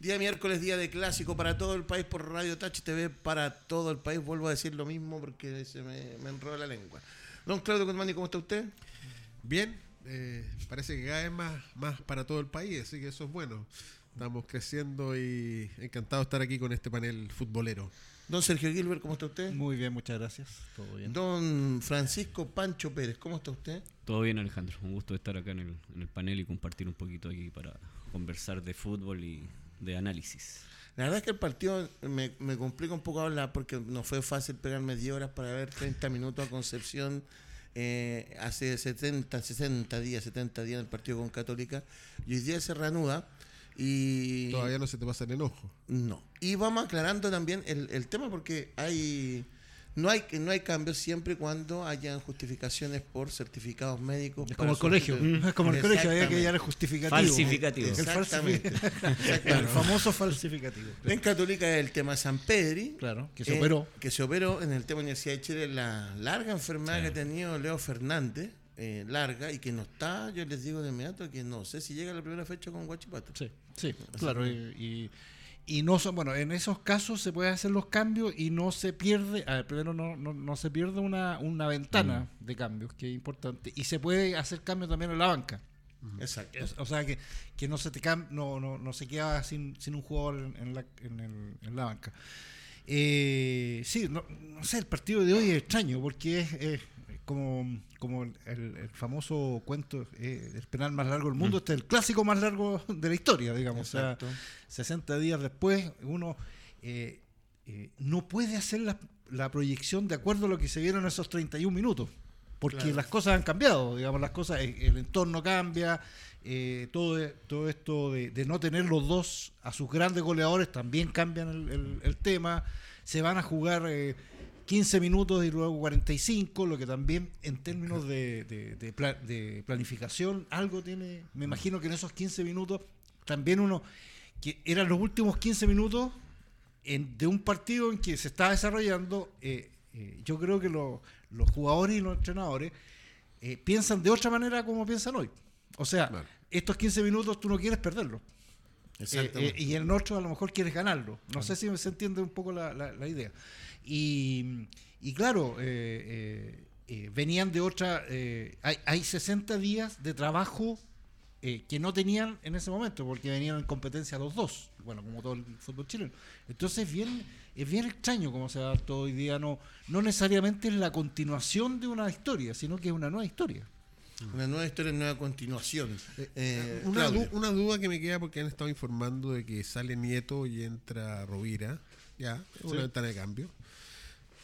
Día miércoles, día de clásico para todo el país por Radio Touch TV para todo el país. Vuelvo a decir lo mismo porque se me, me enrola la lengua. Don Claudio Guzmán, ¿cómo está usted? Bien, eh, parece que cada vez más, más para todo el país, así que eso es bueno. Estamos creciendo y encantado de estar aquí con este panel futbolero. Don Sergio Gilbert, ¿cómo está usted? Muy bien, muchas gracias. Todo bien. Don Francisco Pancho Pérez, ¿cómo está usted? Todo bien, Alejandro. Un gusto estar acá en el, en el panel y compartir un poquito aquí para conversar de fútbol y de análisis. La verdad es que el partido me, me complica un poco hablar porque no fue fácil pegarme 10 horas para ver 30 minutos a Concepción eh, hace 70, 60 días, 70 días en el partido con Católica. Y hoy día se reanuda. Y Todavía no se te pasa el enojo. No. Y vamos aclarando también el, el tema porque hay no hay no hay cambios siempre y cuando hayan justificaciones por certificados médicos. Es como el colegio. Es como el colegio, había que hallar el justificativo. Falsificativo. El, Exactamente. el famoso falsificativo. En Católica es el tema San Pedri. Claro, que se eh, operó. Que se operó en el tema Universidad de Chile, la larga enfermedad que ha tenido Leo Fernández, eh, larga, y que no está, yo les digo de inmediato que no sé si llega a la primera fecha con Guachipato. Sí, sí, claro. Y, y, y no son, bueno, en esos casos se pueden hacer los cambios y no se pierde, a ver, primero no, no, no se pierde una, una ventana de cambios, que es importante, y se puede hacer cambios también en la banca. Exacto. O sea que, que no se te cam- no, no, no se queda sin, sin un jugador en, en la, en, el- en la banca. Eh, sí, no, no sé, el partido de hoy es extraño porque es, es como, como el, el famoso cuento, eh, el penal más largo del mundo, este es el clásico más largo de la historia, digamos. O sea, 60 días después, uno eh, eh, no puede hacer la, la proyección de acuerdo a lo que se vieron esos 31 minutos. Porque Claro. las cosas han cambiado, digamos, las cosas, el, el entorno cambia, eh, todo, todo esto de, de no tener los dos a sus grandes goleadores también cambian el, el- el tema. Se van a jugar 15 minutos y luego 45, lo que también en términos de, de- de pla- de planificación algo tiene, me imagino que en esos 15 minutos también uno, que eran los últimos 15 minutos en- de un partido en que se está desarrollando, eh, eh, yo creo que lo- los jugadores y los entrenadores eh, piensan de otra manera como piensan hoy. O sea, Claro. estos 15 minutos tú no quieres perderlos. Y en otro a lo mejor quieres ganarlo. No sé si se entiende un poco la, la- la idea. Y, y claro, eh, eh, eh, venían de otra... eh, hay, hay 60 días de trabajo eh, que no tenían en ese momento, porque venían en competencia los dos, bueno, como todo el fútbol chileno. Entonces es bien, es bien extraño cómo se da todo hoy día, no, no necesariamente es la continuación de una historia, sino que es una nueva historia. Una nueva historia, una nueva continuación. Eh, una, du- una duda que me queda porque han estado informando de que sale Nieto y entra Rovira. Ya, es una Sí. ventana de cambio.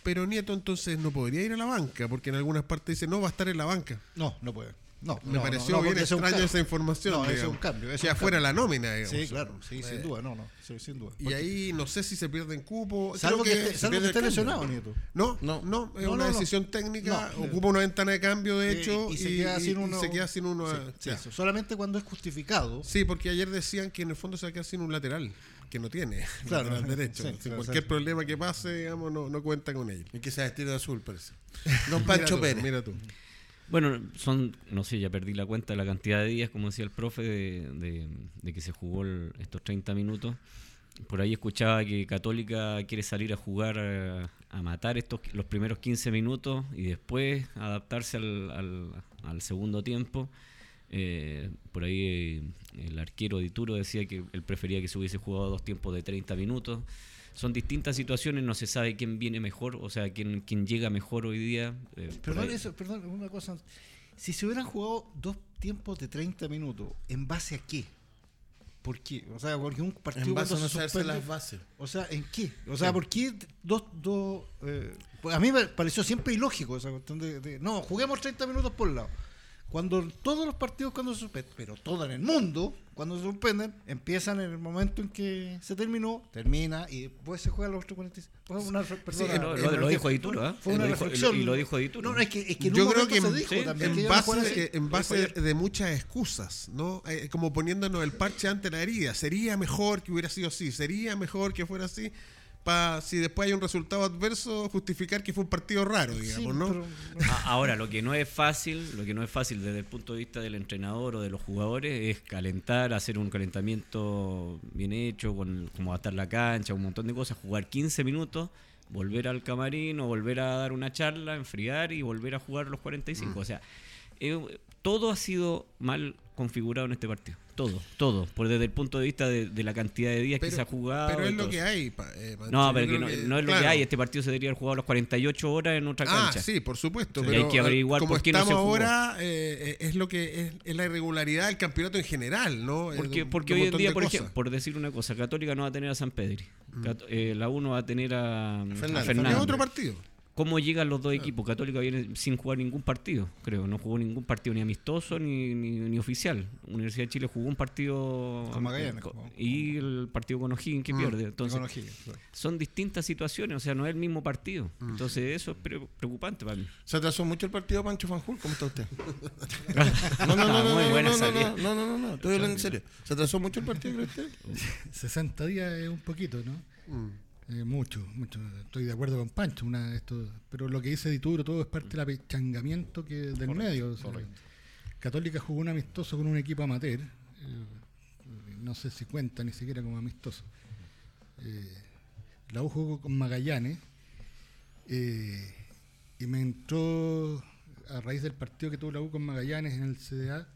Pero Nieto entonces no podría ir a la banca, porque en algunas partes dice no va a estar en la banca. No, no puede. No, Me no, pareció no, no, bien extraño esa información. No, es un cambio, es Que afuera la nómina, digamos. Sí, claro, sí, Eh, sin duda, no, no, sí, sin duda. Y Porque- ahí no sé si se pierden cupo. salvo que, salvo que esté lesionado, Nieto. No, No. no, es No, una decisión técnica. No. Ocupa una ventana de cambio, de Eh, hecho, y, y se queda sin uno. se queda sin uno. Sí, ah, sí, ya. eso. Solamente cuando es justificado. Sí, porque ayer decían que en el fondo se va a quedar sin un lateral, que no tiene. Claro. lateral derecho. Sí, Sin claro, cualquier sí. problema que pase, digamos, no, no cuenta con él. Y que se ha vestido de azul, parece. Don Mira Pancho tú, Pérez. Mira tú. Bueno, son, no sé, ya perdí la cuenta de la cantidad de días, como decía el profe, de, de- de que se jugó el- estos 30 minutos. Por ahí escuchaba que Católica quiere salir a jugar eh, a matar estos los primeros 15 minutos y después adaptarse al, al- al segundo tiempo. Eh, por ahí eh, el arquero Dituro decía que él prefería que se hubiese jugado dos tiempos de 30 minutos. Son distintas situaciones, no se sabe quién viene mejor, o sea, quién, quién llega mejor hoy día. eh, Perdón, eso, perdón, una cosa. Si se hubieran jugado dos tiempos de 30 minutos, ¿en base a qué? ¿Por qué? O sea, porque un partido En base a no se saberse las bases. O sea, ¿en qué? O sea, ¿por qué dos... dos eh, pues a mí me pareció siempre ilógico esa cuestión de, de, No, juguemos 30 minutos por lado. Cuando todos los partidos cuando se suspenden, pero todo en el mundo, cuando se suspenden, empiezan en el momento en que se terminó, termina y después se juega los otros 45. Fue una, re- perdona, lo- eh, lo- lo eh, dijo Dituro, ¿ah? Fue una Lo dijo- reflexión. y lo dijo Dituro. No, no, es que, es que en Yo un creo que se en, dijo sí, también en base, así. eh, en base de muchas excusas, ¿no? Eh, como poniéndonos el parche ante la herida. Sería mejor que hubiera sido así, sería mejor que fuera así. Para, si después hay un resultado adverso, justificar que fue un partido raro, digamos, ¿no? pero- Ahora, lo que no es fácil, lo que no es fácil desde el punto de vista del entrenador o de los jugadores es calentar, hacer un calentamiento bien hecho, con como atar la cancha, un montón de cosas, jugar 15 minutos, volver al camarín o volver a dar una charla, enfriar y volver a jugar los 45. O sea, eh, todo ha sido mal configurado en este partido. Todo, todo. Por desde el punto de vista de, de la cantidad de días que se ha jugado. pero es lo todo que hay. pa- eh, Pancho. No, pero que no, que- no es lo que claro. hay. Este partido se debería haber jugado las 48 horas en otra Ah, cancha. sí, por supuesto. Sí. Pero Y hay que averiguar como por qué no estamos se jugó. ahora, eh, es lo que es, es la irregularidad del campeonato en general, ¿no? Eh, Porque, de- porque de hoy en día, por, cosas. ejemplo, por decir una cosa, Católica no va a tener a San Pedri. Cat- eh, la 1 va a tener a, a Fernández. Fernández. Es otro partido. ¿Cómo llegan los dos equipos? Católica viene sin jugar ningún partido, creo. No jugó ningún partido ni amistoso ni, ni, ni oficial. Universidad de Chile jugó un partido Con Magallanes, co- jugó. y el partido con O'Higgins que Mm. pierde. Entonces, con O'Higgins, claro. son distintas situaciones, o sea, no es el mismo partido. Mm. Entonces, eso es pre- preocupante para mí. ¿Se atrasó mucho el partido, Pancho Fanjul? ¿Cómo está usted? No, no, no, no, Muy no, buena no, no, no, no, no, no, estoy hablando en serio. ¿Se atrasó mucho el partido, cree usted? 60 días es un poquito, ¿no? Mm. Eh, mucho, mucho. Estoy de acuerdo con Pancho, una, esto, pero lo que dice Dituro todo es parte del apechangamiento que, del medio. o sea, Católica jugó un amistoso con un equipo amateur, eh, no sé si cuenta ni siquiera como amistoso. Eh, la U jugó con Magallanes eh, y me entró a raíz del partido que tuvo la U con Magallanes en el CDA.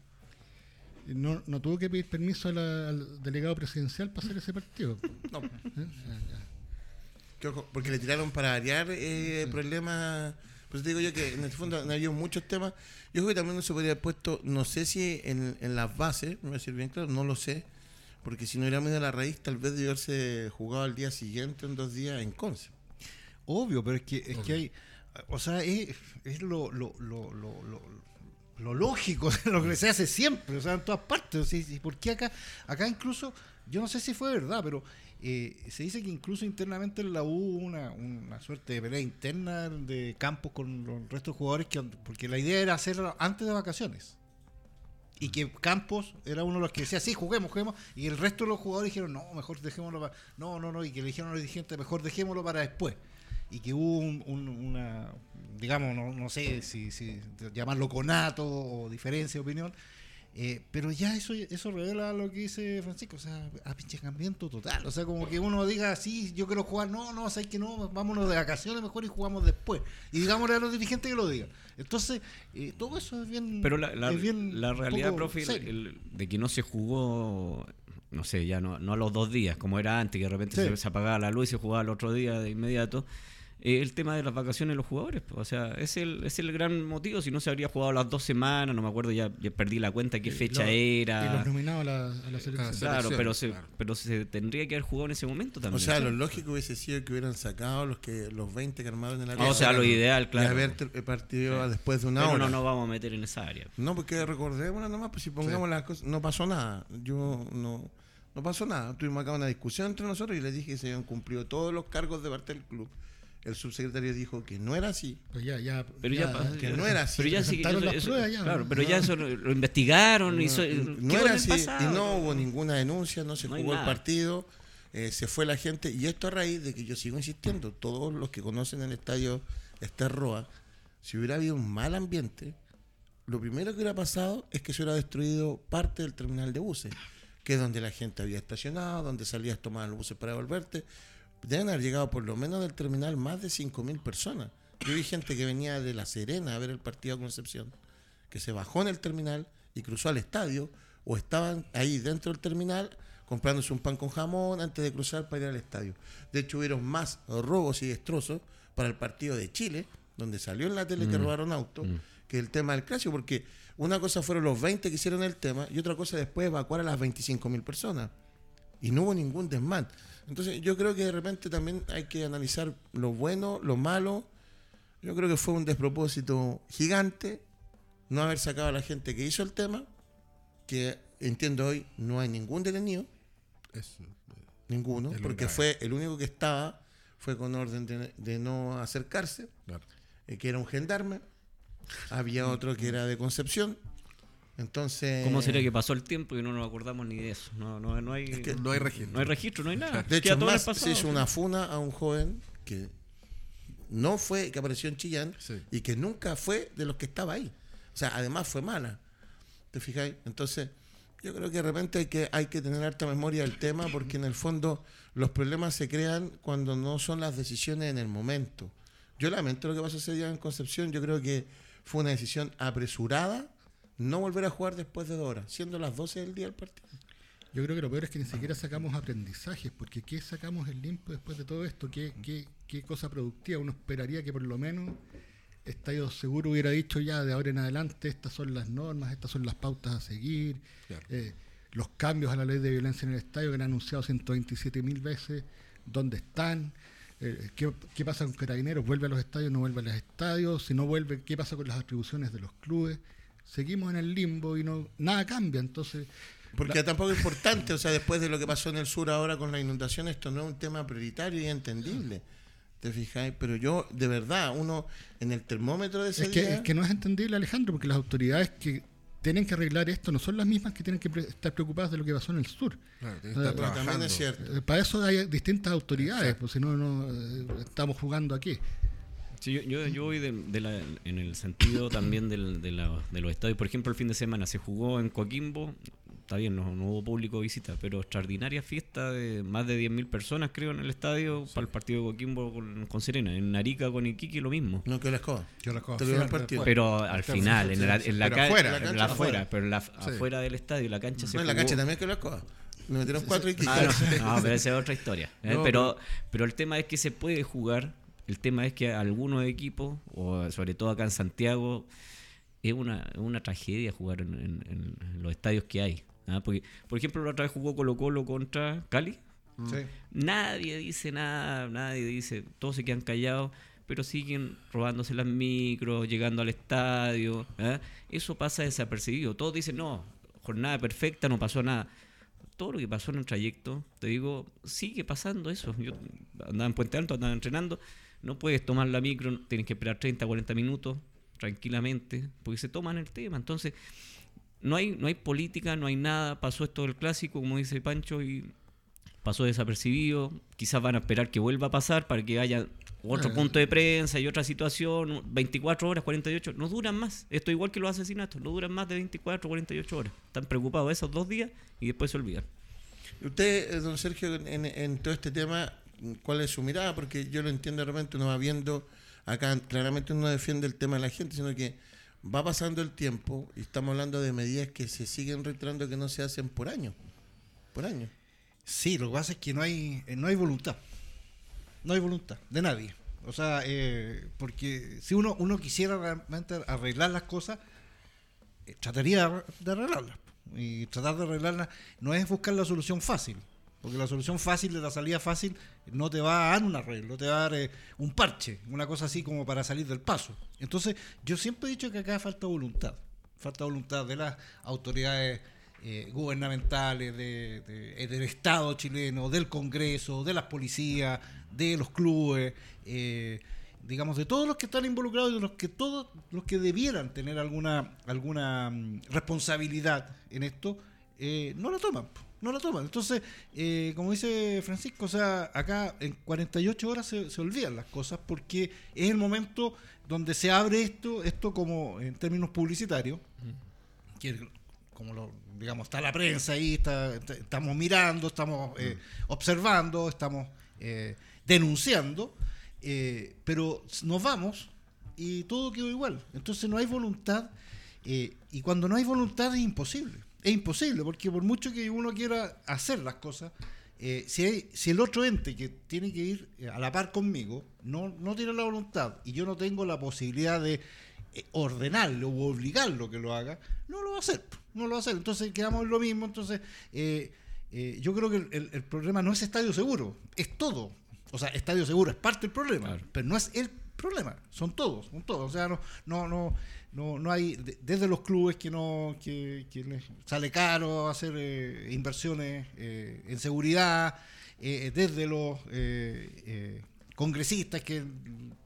No, no tuvo que pedir permiso la- al delegado presidencial para hacer ese partido. No. ya. Porque le tiraron para variar eh, problemas. Pues te digo yo que en el fondo han habido muchos temas. Yo creo que también no se podría haber puesto, no sé si en, en las bases, me voy a decir bien claro, no lo sé. Porque si no hubiéramos ido a la raíz, tal vez debió haberse jugado al día siguiente, en dos días, en Conce. Obvio, pero es que, es que hay. O sea, es, es lo, lo, lo, lo, lo, lógico, lo que se hace siempre, o sea, en todas partes. ¿sí? ¿Y ¿Por qué acá? Acá incluso, yo no sé si fue verdad, pero eh, se dice que incluso internamente en la U hubo una, una suerte de pelea interna de campos con los restos jugadores, que, porque la idea era hacerlo antes de vacaciones. Y que Campos era uno de los que decía, sí, juguemos, juguemos. Y el resto de los jugadores dijeron, no, mejor dejémoslo para... No, no, no. Y que le dijeron a los dirigentes, mejor dejémoslo para después. Y que hubo un- un- una, digamos, no, no sé si, si llamarlo conato o diferencia de opinión. Eh, pero ya eso eso revela lo que dice Francisco, o sea, apinchangamiento total. O sea, como que uno diga, sí, yo quiero jugar, no, no, sabes que no, vámonos de vacaciones mejor y jugamos después. Y digámosle a los dirigentes que lo digan. Entonces, eh, todo eso es bien. Pero la, la- es bien la un realidad, profe, el- de que no se jugó, no sé, ya no, no a los dos días, como era antes, que de repente Sí. se, se apagaba la luz y se jugaba el otro día de inmediato. Eh, el tema de las vacaciones de los jugadores, pues, o sea, es el, es el gran motivo. Si no se habría jugado las dos semanas, no me acuerdo, ya, ya perdí la cuenta qué Y fecha lo- era. Y los nominados a la, a la selección. Claro, pero se, claro. pero se tendría que haber jugado en ese momento también. O sea, ¿sí? lo lógico hubiese sido que hubieran sacado los que los 20 que armaron en la Ah, o sea, lo ideal, Y claro. haber ter- partido Sí. después de una Pero hora. no nos vamos a meter en esa área. No, porque recordémosla nomás, pues si pongamos las cosas, no pasó nada. Yo no, no pasó nada. Tuvimos acá una discusión entre nosotros y les dije que se habían cumplido todos los cargos de parte del club. El subsecretario dijo que no era así. Pues ya, ya, Pero ya, pa- que no era así. Pero ya sí, presentaron eso- las eso- pruebas ya, claro, ¿no? pero ya eso lo, lo investigaron. hizo, ¿qué no fue era así pasado? y no hubo ninguna denuncia, no se No jugó el partido, eh, se fue la gente y esto a raíz de que yo sigo insistiendo, todos los que conocen el estadio Esther Roa, si hubiera habido un mal ambiente, lo primero que hubiera pasado es que se hubiera destruido parte del terminal de buses, que es donde la gente había estacionado, donde salías a tomar los buses para devolverte. Deben haber llegado por lo menos del terminal más de 5.000 personas. Yo vi gente que venía de La Serena a ver el partido a Concepción que se bajó en el terminal y cruzó al estadio o estaban ahí dentro del terminal comprándose un pan con jamón antes de cruzar para ir al estadio. De hecho, hubieron más robos y destrozos para el partido de Chile, donde salió en la tele que Mm. robaron autos, Mm. que el tema del clásico, porque una cosa fueron los 20 que hicieron el tema y otra cosa después evacuar a las 25 mil personas. Y no hubo ningún desmán. Entonces, yo creo que de repente también hay que analizar lo bueno, lo malo. Yo creo que fue un despropósito gigante no haber sacado a la gente que hizo el tema, que entiendo hoy no hay ningún detenido, Eso. ninguno, Es lo porque grave. fue el único que estaba, fue con orden de, de no acercarse, Claro. eh, que era un gendarme, había otro que era de Concepción, Entonces. ¿Cómo sería que pasó el tiempo y no nos acordamos ni de eso? No, no, no hay, que- No hay registro. no hay registro, no hay nada. De hecho, más se hizo una funa a un joven que no fue, que apareció en Chillán Sí. y que nunca fue de los que estaba ahí. O sea, además fue mala. ¿Te fijáis? Entonces, yo creo que de repente hay que, hay que tener harta memoria del tema porque en el fondo los problemas se crean cuando no son las decisiones en el momento. Yo lamento lo que pasó ese día en Concepción. Yo creo que fue una decisión apresurada no volver a jugar después de dos horas, siendo las 12 del día el partido. Yo creo que lo peor es que ni siquiera sacamos aprendizajes, porque ¿qué sacamos el limpio después de todo esto? ¿Qué, qué, qué cosa productiva? Uno esperaría que por lo menos Estadio Seguro hubiera dicho ya de ahora en adelante estas son las normas, estas son las pautas a seguir, Claro. eh, los cambios a la ley de violencia en el estadio que han anunciado 127 mil veces, ¿dónde están? Eh, ¿qué, qué pasa con Carabineros? ¿Vuelve a los estadios? ¿No vuelve a los estadios? Si no vuelve, ¿qué pasa con las atribuciones de los clubes? Seguimos en el limbo y no nada cambia, entonces... Porque tampoco es importante, o sea, después de lo que pasó en el sur ahora con la inundación, esto no es un tema prioritario y entendible. ¿Te fijáis? Pero yo, de verdad, uno en el termómetro de ese Es que, día, es que no es entendible, Alejandro, porque las autoridades que tienen que arreglar esto no son las mismas que tienen que pre- estar preocupadas de lo que pasó en el sur. Claro, Eh, que estar pero también trabajando. es cierto. Eh, para eso hay distintas autoridades, pues si no, no eh, estamos jugando aquí. Sí, yo, yo, yo voy de, de la- en el sentido también del- de, la- de los estadios. Por ejemplo, el fin de semana se jugó en Coquimbo. Está bien, no, no hubo público visita, pero extraordinaria fiesta de más de 10.000 personas, creo, en el estadio para el partido de Coquimbo con, con Serena. En Arica con Iquique lo mismo. no que la escoba. Yo la partido. Pero al final, en la, en la Pero ca- afuera. en la La cancha afuera, afuera. pero en la, afuera del estadio, la cancha se No, en la cancha también que la escoba. Nos metieron cuatro y Ah, no, no, pero esa es otra historia. ¿eh? No, pero, pero el tema es que se puede jugar. El tema es que algunos equipos, o sobre todo acá en Santiago, es una, una tragedia jugar en, en- en los estadios que hay. ¿ah? Porque, por ejemplo, la otra vez jugó Colo Colo contra Cali. Nadie dice nada, nadie dice, todos se quedan callados, pero siguen robándose las micros, llegando al estadio. ¿ah? Eso pasa desapercibido. Todos dicen, no, jornada perfecta, no pasó nada. Todo lo que pasó en el trayecto, te digo, sigue pasando eso. Yo andaba en Puente Alto, andaba entrenando, no puedes tomar la micro, tienes que esperar 30, 40 minutos tranquilamente, porque se toman el tema. Entonces, no hay, no hay política, no hay nada. Pasó esto del clásico, como dice Pancho, y pasó desapercibido. Quizás van a esperar que vuelva a pasar para que haya otro Eh. punto de prensa y otra situación. 24 horas, 48, no duran más. Esto igual que los asesinatos, no duran más de 24, 48 horas. Están preocupados esos dos días y después se olvidan. Usted, don Sergio, en, en todo este tema, ¿cuál es su mirada? Porque yo lo entiendo de repente, uno va viendo, acá claramente uno no defiende el tema de la gente, sino que va pasando el tiempo y estamos hablando de medidas que se siguen reiterando que no se hacen por año. Por año. Sí, lo que pasa es que no hay, eh, no hay voluntad. No hay voluntad de nadie. O sea, eh, porque si uno, uno quisiera realmente arreglar las cosas, eh, trataría de arreglarlas. Y tratar de arreglarlas no es buscar la solución fácil. Porque la solución fácil de la salida fácil no te va a dar un arreglo, te va a dar eh, un parche, una cosa así como para salir del paso. Entonces, yo siempre he dicho que acá falta voluntad. Falta voluntad de las autoridades eh, gubernamentales, de- eh, del Estado chileno, del Congreso, de las policías, de los clubes, eh, digamos, de todos los que están involucrados y de los que todos los que debieran tener alguna, alguna mm, responsabilidad en esto, no la toman. No la toman. Entonces, eh, como dice Francisco, o sea, acá en 48 horas se, se olvidan las cosas porque es el momento donde se abre esto, esto como en términos publicitarios, que como lo, digamos, está la prensa ahí, está, está- estamos mirando, estamos eh, observando, estamos eh, denunciando, eh, pero nos vamos y todo quedó igual. Entonces no hay voluntad y cuando no hay voluntad es imposible. Es imposible porque por mucho que uno quiera hacer las cosas, eh, si, hay- si el otro ente que tiene que ir eh, a la par conmigo no, no tiene la voluntad y yo no tengo la posibilidad de eh, ordenarlo o obligarlo que lo haga, no lo va a hacer. No lo va a hacer. Entonces quedamos en lo mismo. Entonces, eh, yo creo que el, el- el problema no es estadio seguro, es todo. O sea, estadio seguro es parte del problema, Claro. pero no es el problema, son todos, son todos. O sea, no, no, no, no, no hay, de- desde los clubes que no, que, que les sale caro hacer eh, inversiones eh, en seguridad, eh, desde los eh, eh, congresistas que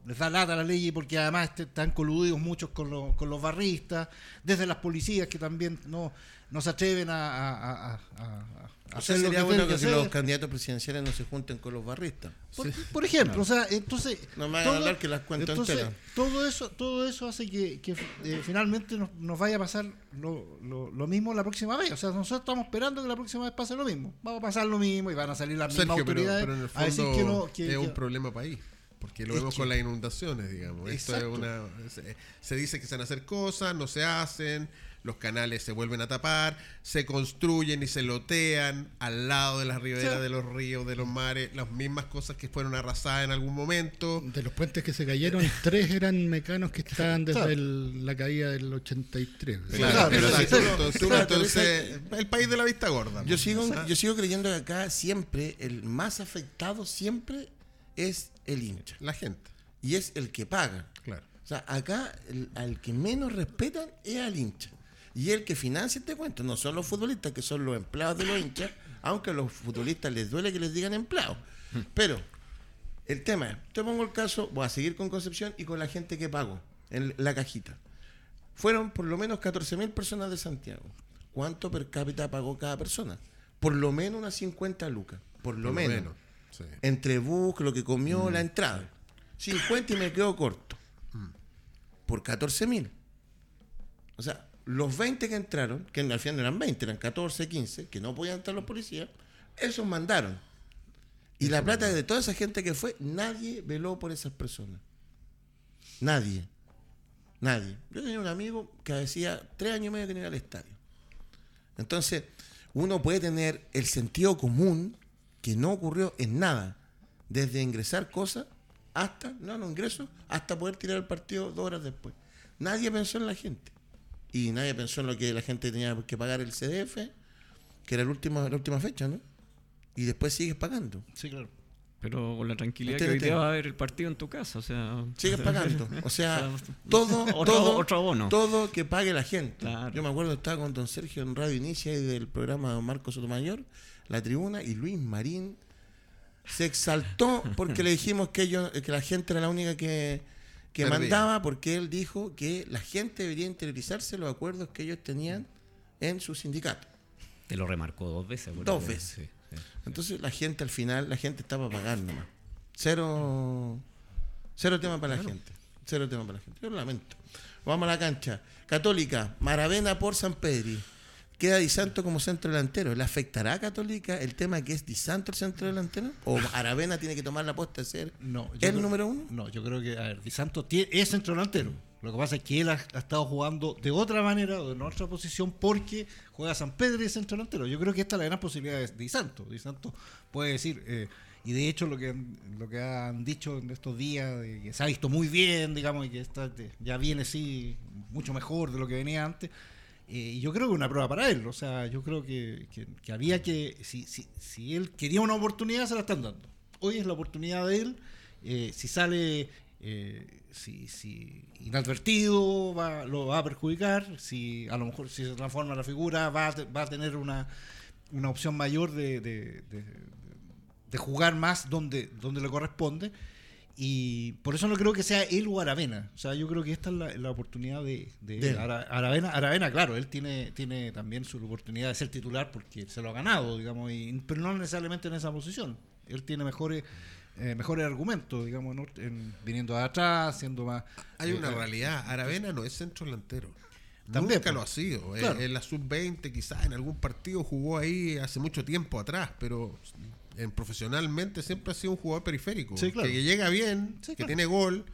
les da lata la ley porque además este- están coludidos muchos con, los- con los barristas, desde las policías que también no, no se atreven a, a- a- a- O sea, lo que sería bueno que, que los candidatos presidenciales no se junten con los barristas. Por, por ejemplo, o sea, entonces No me hagan hablar que las cuento entonces, enteras. todo eso, todo eso hace que, que, eh, finalmente nos, nos vaya a pasar lo, lo, lo mismo la próxima vez. O sea, nosotros estamos esperando que la próxima vez pase lo mismo. Va a pasar lo mismo y van a salir las mismas Sergio, pero, autoridades pero en el a decir fondo que no. Que, es un problema país. Porque lo Es vemos que- con las inundaciones, digamos. Esto es una, se, se dice que se van a hacer cosas, no se hacen, los canales se vuelven a tapar, se construyen y se lotean al lado de las riberas Sí. de los ríos, de los mares, las mismas cosas que fueron arrasadas en algún momento. De los puentes que se cayeron, tres eran mecanos que estaban desde Claro. el- la caída del 83. Claro, Claro, entonces, entonces, el país de la vista gorda. Yo sigo, yo sigo creyendo que acá siempre el más afectado siempre es el hincha. La gente, Y es el que paga. claro. O sea, acá el- al que menos respetan es al hincha. Y el que financia este cuento no son los futbolistas, que son los empleados de los hinchas, aunque a los futbolistas les duele que les digan empleados. Pero el tema es, te pongo el caso, voy a seguir con Concepción y con la gente que pago en la cajita. Fueron por lo menos 14.000 personas de Santiago. ¿Cuánto per cápita pagó cada persona? Por lo menos unas 50 lucas. Por lo, Por menos. Sí. Entre bus, lo que comió, la entrada. 50 y me quedo corto. Por 14 mil. O sea, los 20 que entraron, que al final no eran 20, eran 14, 15, que no podían entrar los policías, esos mandaron. Y la plata de toda esa gente que fue, nadie veló por esas personas. Nadie. Nadie. Yo tenía un amigo que decía tres años y medio que no iba al estadio. Entonces, uno puede tener el sentido común que no ocurrió en nada, desde ingresar cosas hasta, no, no ingreso, hasta poder tirar el partido dos horas después. Nadie pensó en la gente. Y nadie pensó en lo que la gente tenía que pagar el CDF, que era el último, la última fecha, ¿no? Y después sigues pagando. Sí, claro. Pero con la tranquilidad Usted que hoy día va a ver el partido en tu casa, o sea... Sigues pagando. O sea, todo, otro- todo, otro abono. todo que pague la gente. Claro. Yo me acuerdo estaba con don Sergio en Radio Inicia y del programa de don Marcos Sotomayor, La Tribuna, y Luis Marín se exaltó porque le dijimos que ellos, que la gente era la única que, que mandaba, porque él dijo que la gente debería interiorizarse los acuerdos que ellos tenían en su sindicato. Te lo remarcó dos veces. Dos veces. Sí, sí. Entonces la gente al final, la gente estaba pagando nomás. Cero, cero tema para la gente. Cero tema para la gente. Yo lo lamento. Vamos a la cancha. Católica, Maravena por San Pedri. Queda Di Santo como centro delantero. ¿Le afectará a Católica el tema que es Di Santo el centro delantero? ¿O Aravena tiene que tomar la apuesta de ser No, el creo- número uno? No, yo creo que, a ver, Di Santo es centro delantero. Lo que pasa es que él ha, ha estado jugando de otra manera o en otra posición porque juega San Pedro y es centro delantero. Yo creo que esta es la gran posibilidad de Di Santo. Di Santo puede decir, eh, y de hecho lo que, han- lo que han dicho en estos días, de que se ha visto muy bien, digamos, y que está, ya viene sí mucho mejor de lo que venía antes. Eh, y yo creo que una prueba para él. O sea, yo creo que, que- había que, si, si, si él quería una oportunidad, se la están dando. Hoy es la oportunidad de él. Eh, si sale eh, si, si inadvertido, va, lo va a perjudicar. Si a lo mejor si se transforma la figura, va a, va a tener una, una opción mayor de- de- de jugar más donde, donde le corresponde. Y por eso no creo que sea él o Aravena. O sea, yo creo que esta es la, la oportunidad de, de De él. él. Ara- Aravena, Aravena, claro, él tiene, tiene también su oportunidad de ser titular porque se lo ha ganado, digamos, y- pero no necesariamente en esa posición. Él tiene mejores eh, mejores argumentos, digamos, ¿no? En- viniendo de atrás, siendo más... Hay eh, una eh, realidad. Aravena no es centro delantero. También, Nunca pues. lo ha sido. Eh. En la sub-20 quizás en algún partido jugó ahí hace mucho tiempo atrás, pero en profesionalmente siempre ha sido un jugador periférico. Sí, claro. Que llega bien, Sí, que claro. tiene gol,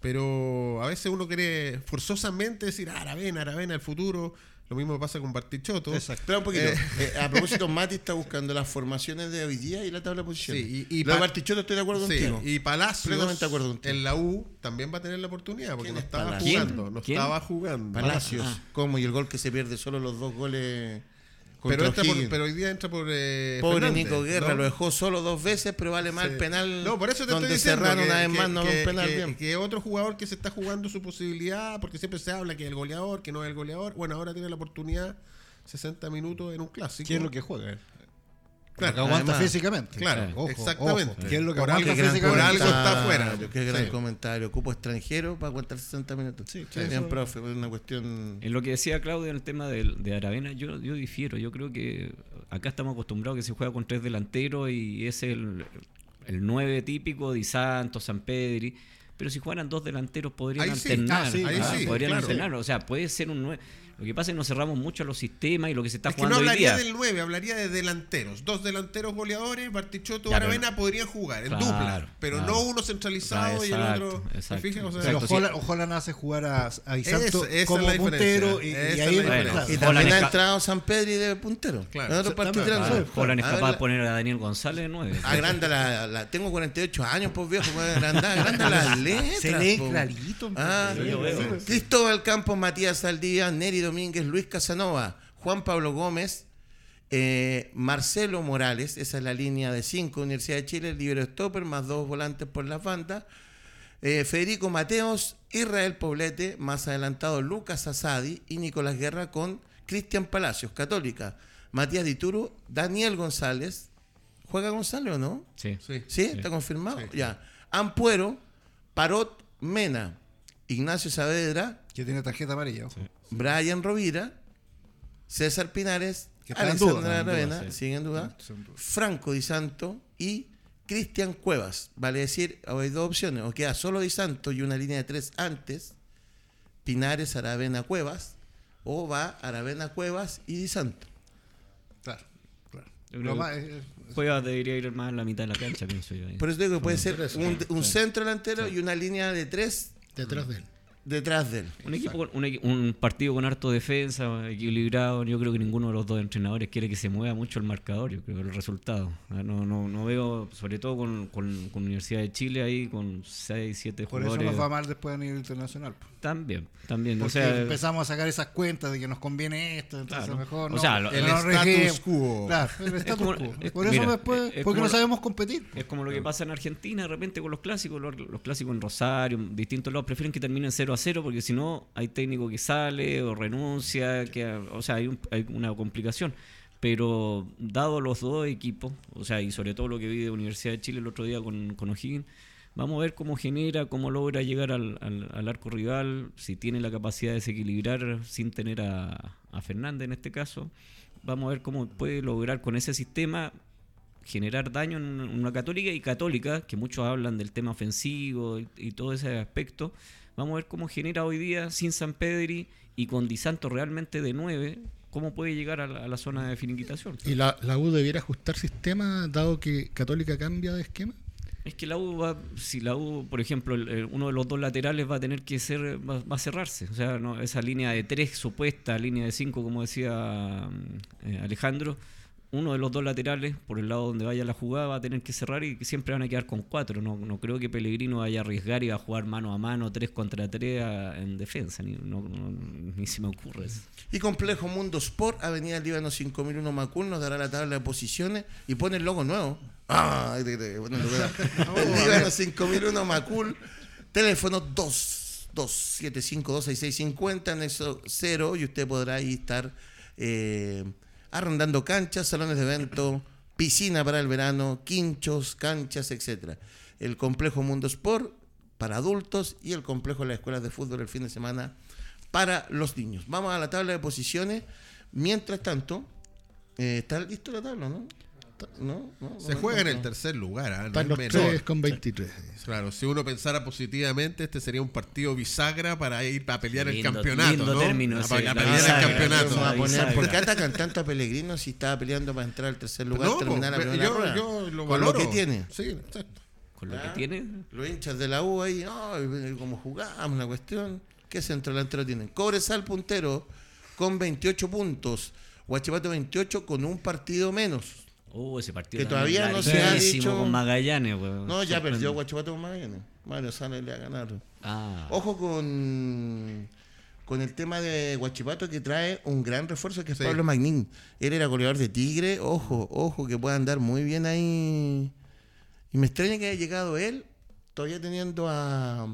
pero a veces uno quiere forzosamente decir, ah, Aravena, Aravena, el futuro. Lo mismo pasa con Bartichotto. Exacto. Espera un poquito. Eh. Eh, a propósito, Mati está buscando las formaciones de hoy día y la tabla de posiciones. Sí, y- y Lo de Bartichotto estoy de acuerdo Sí, contigo. y Palacios de acuerdo contigo. en la U también va a tener la oportunidad porque ¿Quién no es estaba Palacios? jugando. No ¿Quién? estaba jugando. Palacios. Ah. ¿Cómo? Y el gol que se pierde solo los dos goles Pero, entra por- pero hoy día entra por. eh, Pobre Fernández, Nico Guerra, ¿no? lo dejó solo dos veces, pero vale más Sí. el penal No, por eso te donde estoy diciendo cerraron que, una vez que- más, no que- un penal que- bien. que otro jugador que se está jugando su posibilidad, porque siempre se habla que es el goleador, que no es el goleador. Bueno, ahora tiene la oportunidad 60 minutos en un clásico. ¿Qué es lo que juega él? Claro, aguanta además, físicamente. Claro, Ojo, exactamente. ojo. ¿Qué es lo que Por algo- físicamente? por algo está afuera. Qué gran Sí. comentario. Cupo extranjero para aguantar 60 minutos. Sí, Bien, eso- profe, es una cuestión. En lo que decía Claudio en el tema del- de, Aravena, yo, yo difiero. Yo creo que acá estamos acostumbrados que se juega con tres delanteros y es el, el 9 típico de Santos, San Pedri. Pero si jugaran dos delanteros podrían Ahí sí, alternar. ah, sí, ahí sí, podrían claro. alternar. O sea, puede ser un 9. Lo que pasa es que nos cerramos mucho a los sistemas y lo que se está Es que no jugando hoy hablaría día. del 9, hablaría de delanteros. Dos delanteros goleadores, Bartichotto y Aravena podrían jugar en Claro, dupla, pero claro. no uno centralizado y el exacto, otro. ¿te exacto. fijas? O sea, Exacto, sí. Holland, Holland hace jugar a, a esa es como la diferencia. puntero y, y ahí la claro. diferencia. Y también ha entrado San Pedri de puntero. Claro. En otro partido También, tranquilo. claro. Holland es capaz ver, de poner a Daniel González de 9. Agranda la, la- Tengo 48 años, pues viejo. pues, Agranda, agranda las letras. Se lee po. clarito. Ah, Sí. Cristóbal Campos, Matías Saldivia, Neri Domínguez, Luis Casanova, Juan Pablo Gómez, eh, Marcelo Morales, esa es la línea de 5, Universidad de Chile, libero stopper, más dos volantes por las bandas. Eh, Federico Mateos, Israel Poblete, más adelantado Lucas Asadi y Nicolás Guerra con Cristian Palacios, Católica. Matías Dituro, Daniel González. ¿Juega González o no? Sí. sí. ¿Sí? ¿Está confirmado? Sí. Ya. Ampuero, Parot Mena, Ignacio Saavedra, Que tiene tarjeta amarilla. ojo. Brian Rovira, César Pinares, Alexandra Aravena, sí. en duda, Sin duda. Franco Di Santo y Cristian Cuevas. Vale decir, hay dos opciones, o queda solo Di Santo y una línea de tres antes, Pinares, Aravena, Cuevas, o va Aravena, Cuevas y Di Santo. Claro, Cuevas debería ir más en la mitad de la cancha, pienso yo. Por eso digo que puede ser un, un centro delantero y una línea de tres Detrás de él. Detrás de él. Un, equipo, con- un, un partido con harto defensa, equilibrado. Yo creo que ninguno de los dos entrenadores quiere que se mueva mucho el marcador, yo creo, el resultado. No, no, no veo, sobre todo con, con, con Universidad de Chile ahí, con 6, 7 por eso jugadores. nos va mal después a nivel internacional. También, también. Porque o sea, empezamos a sacar esas cuentas de que nos conviene esto, entonces Claro. mejor O no. sea, lo- El nos status quo. Claro, el status como- quo. es- Por eso mira, después, es- es porque no lo- sabemos competir. Es como lo que pasa en Argentina de repente con los clásicos, los, los clásicos en Rosario, en distintos lados, prefieren que terminen 0 a 0 porque si no hay técnico que sale o renuncia, que, o sea, hay, un- hay una complicación. Pero dado los dos equipos, o sea, y sobre todo lo que vi de Universidad de Chile el otro día con, con O'Higgins, vamos a ver cómo genera, cómo logra llegar al, al- al arco rival, si tiene la capacidad de desequilibrar sin tener a, a Fernández en este caso. Vamos a ver cómo puede lograr con ese sistema generar daño en una, una católica y católica, que muchos hablan del tema ofensivo y, y todo ese aspecto. Vamos a ver cómo genera hoy día sin San Pedri y con Di Santo realmente de 9, cómo puede llegar a la, a la zona de finiquitación. ¿Y la, la U debiera ajustar sistema dado que Católica cambia de esquema? Es que la U va, si la U, por ejemplo, el- uno de los dos laterales va a tener que ser, va, va a cerrarse. O sea, no, esa línea de tres supuesta, línea de cinco, como decía mm, eh, Alejandro, uno de los dos laterales, por el lado donde vaya la jugada, va a tener que cerrar y siempre van a quedar con cuatro. No, no creo que Pellegrino vaya a arriesgar y va a jugar mano a mano, tres contra tres a- en defensa. Ni, no- no- ni se me ocurre eso. Y Complejo Mundo Sport, Avenida Líbano 5001 Macul, nos dará la tabla de posiciones y pone el logo nuevo. Ah, de- de- bueno, Líbano 5001 Macul, teléfono 2 275-26650, anexo 0, y usted podrá ahí estar eh, arrendando canchas, salones de evento, piscina para el verano, quinchos, canchas, etcétera. El Complejo Mundo Sport para adultos y el complejo de las escuelas de fútbol el fin de semana para los niños. Vamos a la tabla de posiciones. Mientras tanto, eh, ¿está listo la tabla, no? ¿No? ¿No? Se ¿No? juega en el tercer lugar, no Están es los menor. tres con 23. Claro, si uno pensara positivamente, este sería un partido bisagra para ir a pelear el Lindo- campeonato, lindo ¿no? término a, ese, a la pelear bisagra. el campeonato. A poner-. ¿Por qué atacan tanto a Pellegrino si estaba peleando para entrar al tercer lugar, No, terminar la pues, primera yo, rueda? yo lo Con lo que tiene. Sí, exacto. Con lo Ah. que tiene, Los hinchas de la U ahí, ay, cómo jugamos la cuestión. ¿Qué centro delantero tienen? Cobresal puntero con 28 puntos. Guachipato 28 con un partido menos. Oh, ese partido Que todavía no se ha dicho- con Magallanes, weón. No, ya Sorprende. perdió Guachipato con Magallanes. Mario Sales le ha ganado. Ah. Ojo con, con el tema de Guachipato que trae un gran refuerzo que es Sí. Pablo Magnín. Él era goleador de Tigre. Ojo, ojo, que puede andar muy bien ahí. Y me extraña que haya llegado él todavía teniendo a,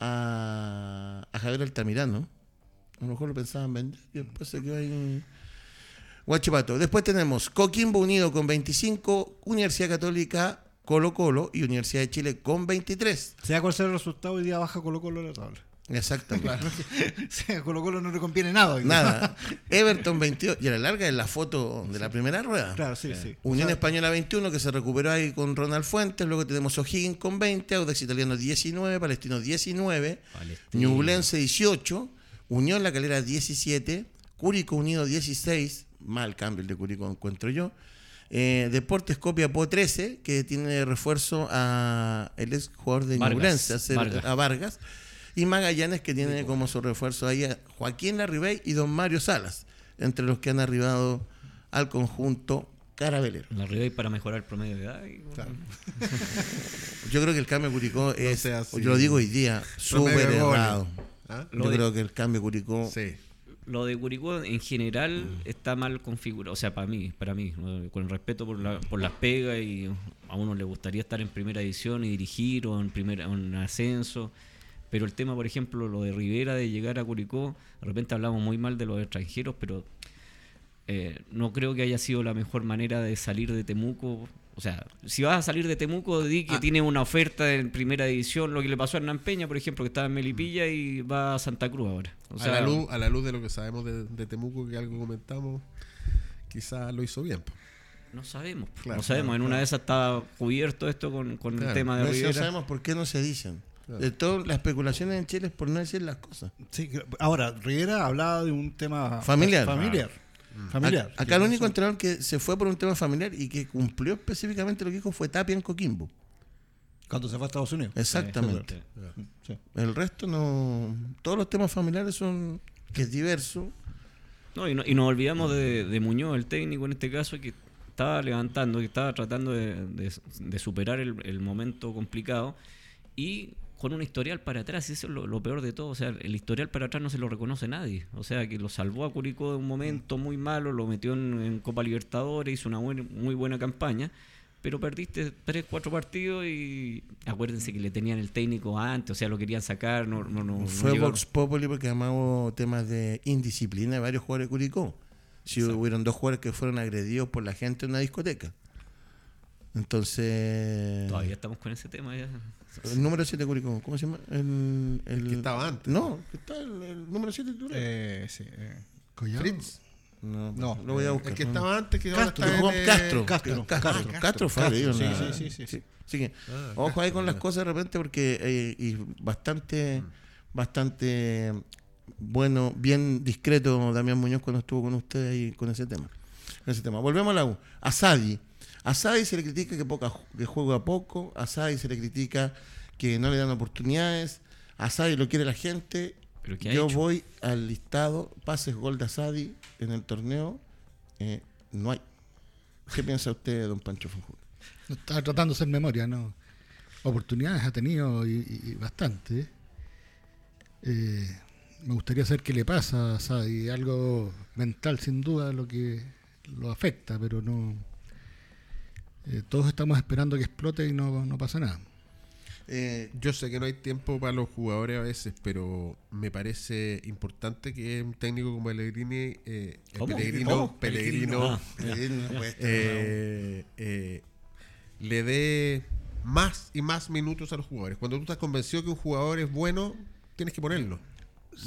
a, a Javier Altamirano. A lo mejor lo pensaban vender y después se quedó ahí. Guachipato. Después tenemos Coquimbo Unido con 25, Universidad Católica, Colo Colo y Universidad de Chile con 23. Sea cual sea el resultado, hoy día baja Colo Colo en la tabla. Exactamente. O sea, a Colo Colo no le conviene nada. hoy. Nada. Everton 22. Y a la larga es la foto de la primera rueda. Claro, sí, sí. Unión O sea, Española 21 que se recuperó ahí con Ronald Fuentes, luego tenemos O'Higgins con 20, Audax Italiano 19, Palestino 19, Palestino. Ñublense 18, Unión La Calera 17, Curicó Unido 16, mal cambio el de Curicó encuentro yo, eh, Deportes Copiapó 13, que tiene refuerzo a el ex jugador de Vargas, Ñublense, a, Vargas. a Vargas, y Magallanes que tiene como su refuerzo ahí a Joaquín Larribey y don Mario Salas, entre los que han arribado al conjunto carabelero. La Ribey para mejorar el promedio de edad. y, bueno, Yo creo que el cambio de Curicó es, así. yo lo digo hoy día, súper errado. ¿Ah? Yo creo que el cambio de Curicó Sí. Lo de Curicó en general está mal configurado, o sea, para mí, para mí, con respeto por, la, por las pegas y a uno le gustaría estar en primera edición y dirigir o en primer en ascenso, pero el tema, por ejemplo, lo de Rivera de llegar a Curicó, de repente hablamos muy mal de los extranjeros, pero eh, no creo que haya sido la mejor manera de salir de Temuco. O sea, si vas a salir de Temuco, di que Ah. tiene una oferta en primera edición, lo que le pasó a Hernán Peña, por ejemplo, que estaba en Melipilla y va a Santa Cruz ahora. O sea, a, la luz, a la luz de lo que sabemos de, de Temuco, que algo comentamos, quizás lo hizo bien. No sabemos, Claro, no sabemos. claro, en una claro. de esas está cubierto esto con, con Claro. el tema de no, Rivera. sabemos por qué no se dicen. Claro. De todas las especulaciones en Chile es por no decir las cosas. sí, ahora, Rivera hablaba de un tema Familiar. Familiar. Familiar. A- acá el único entrenador que se fue por un tema familiar y que cumplió específicamente lo que dijo fue Tapia en Coquimbo. Cuando se fue a Estados Unidos. Exactamente. Sí. El resto no. Todos los temas familiares son. que es diverso. No, y, no- y nos olvidamos de, de Muñoz, el técnico en este caso, que estaba levantando, que estaba tratando de, de- de superar el, el momento complicado y con un historial para atrás, y eso es lo, lo peor de todo. O sea, el historial para atrás no se lo reconoce nadie. O sea, que lo salvó a Curicó de un momento muy malo, lo metió en, en Copa Libertadores, hizo una buen- muy buena campaña. Pero perdiste tres, cuatro partidos y acuérdense que le tenían el técnico antes, o sea, lo querían sacar, no, no, no, Fue Vox Populi porque hubo temas de indisciplina de varios jugadores de Curicó. Si hubieron dos jugadores que fueron agredidos por la gente en una discoteca. Entonces. Todavía estamos con ese tema ya. El número 7 de Curicó, ¿cómo se llama? El, el- que estaba antes. No, que está el, el número 7 titular. Eh, sí, eh. Collado. Fritz. no, no, lo voy a buscar. El que estaba antes, que ahora Castro, está eh, Castro, Castro, Castro, Castro. Castro, fue sí, sí, sí, sí. Así que, Ah, ojo ahí con las cosas de repente porque eh, y bastante, bastante bueno, bien discreto Damián Muñoz cuando estuvo con usted ahí con ese tema. Con ese tema. Volvemos a la U. A Sadi. A Sadi se le critica que, poca, que juega poco. A Sadi se le critica que no le dan oportunidades. A Sadi lo quiere la gente. ¿Pero qué ha Yo hecho? voy al listado, pases gol de Asadi en el torneo. eh, no hay. ¿Qué piensa usted, don Pancho Fanjul? No Estaba tratando de hacer memoria, ¿no? Oportunidades ha tenido y, y- y bastante. Eh, me gustaría saber qué le pasa a Sadi. Algo mental, sin duda, lo que lo afecta, pero no. Eh, todos estamos esperando que explote y no, no pasa nada. Eh, Yo sé que no hay tiempo para los jugadores a veces, pero me parece importante que un técnico como Pellegrini, eh. Pellegrino, ¿Cómo? Pellegrino, Ah. estar eh, eh, le dé más y más minutos a los jugadores. Cuando tú estás convencido que un jugador es bueno, tienes que ponerlo.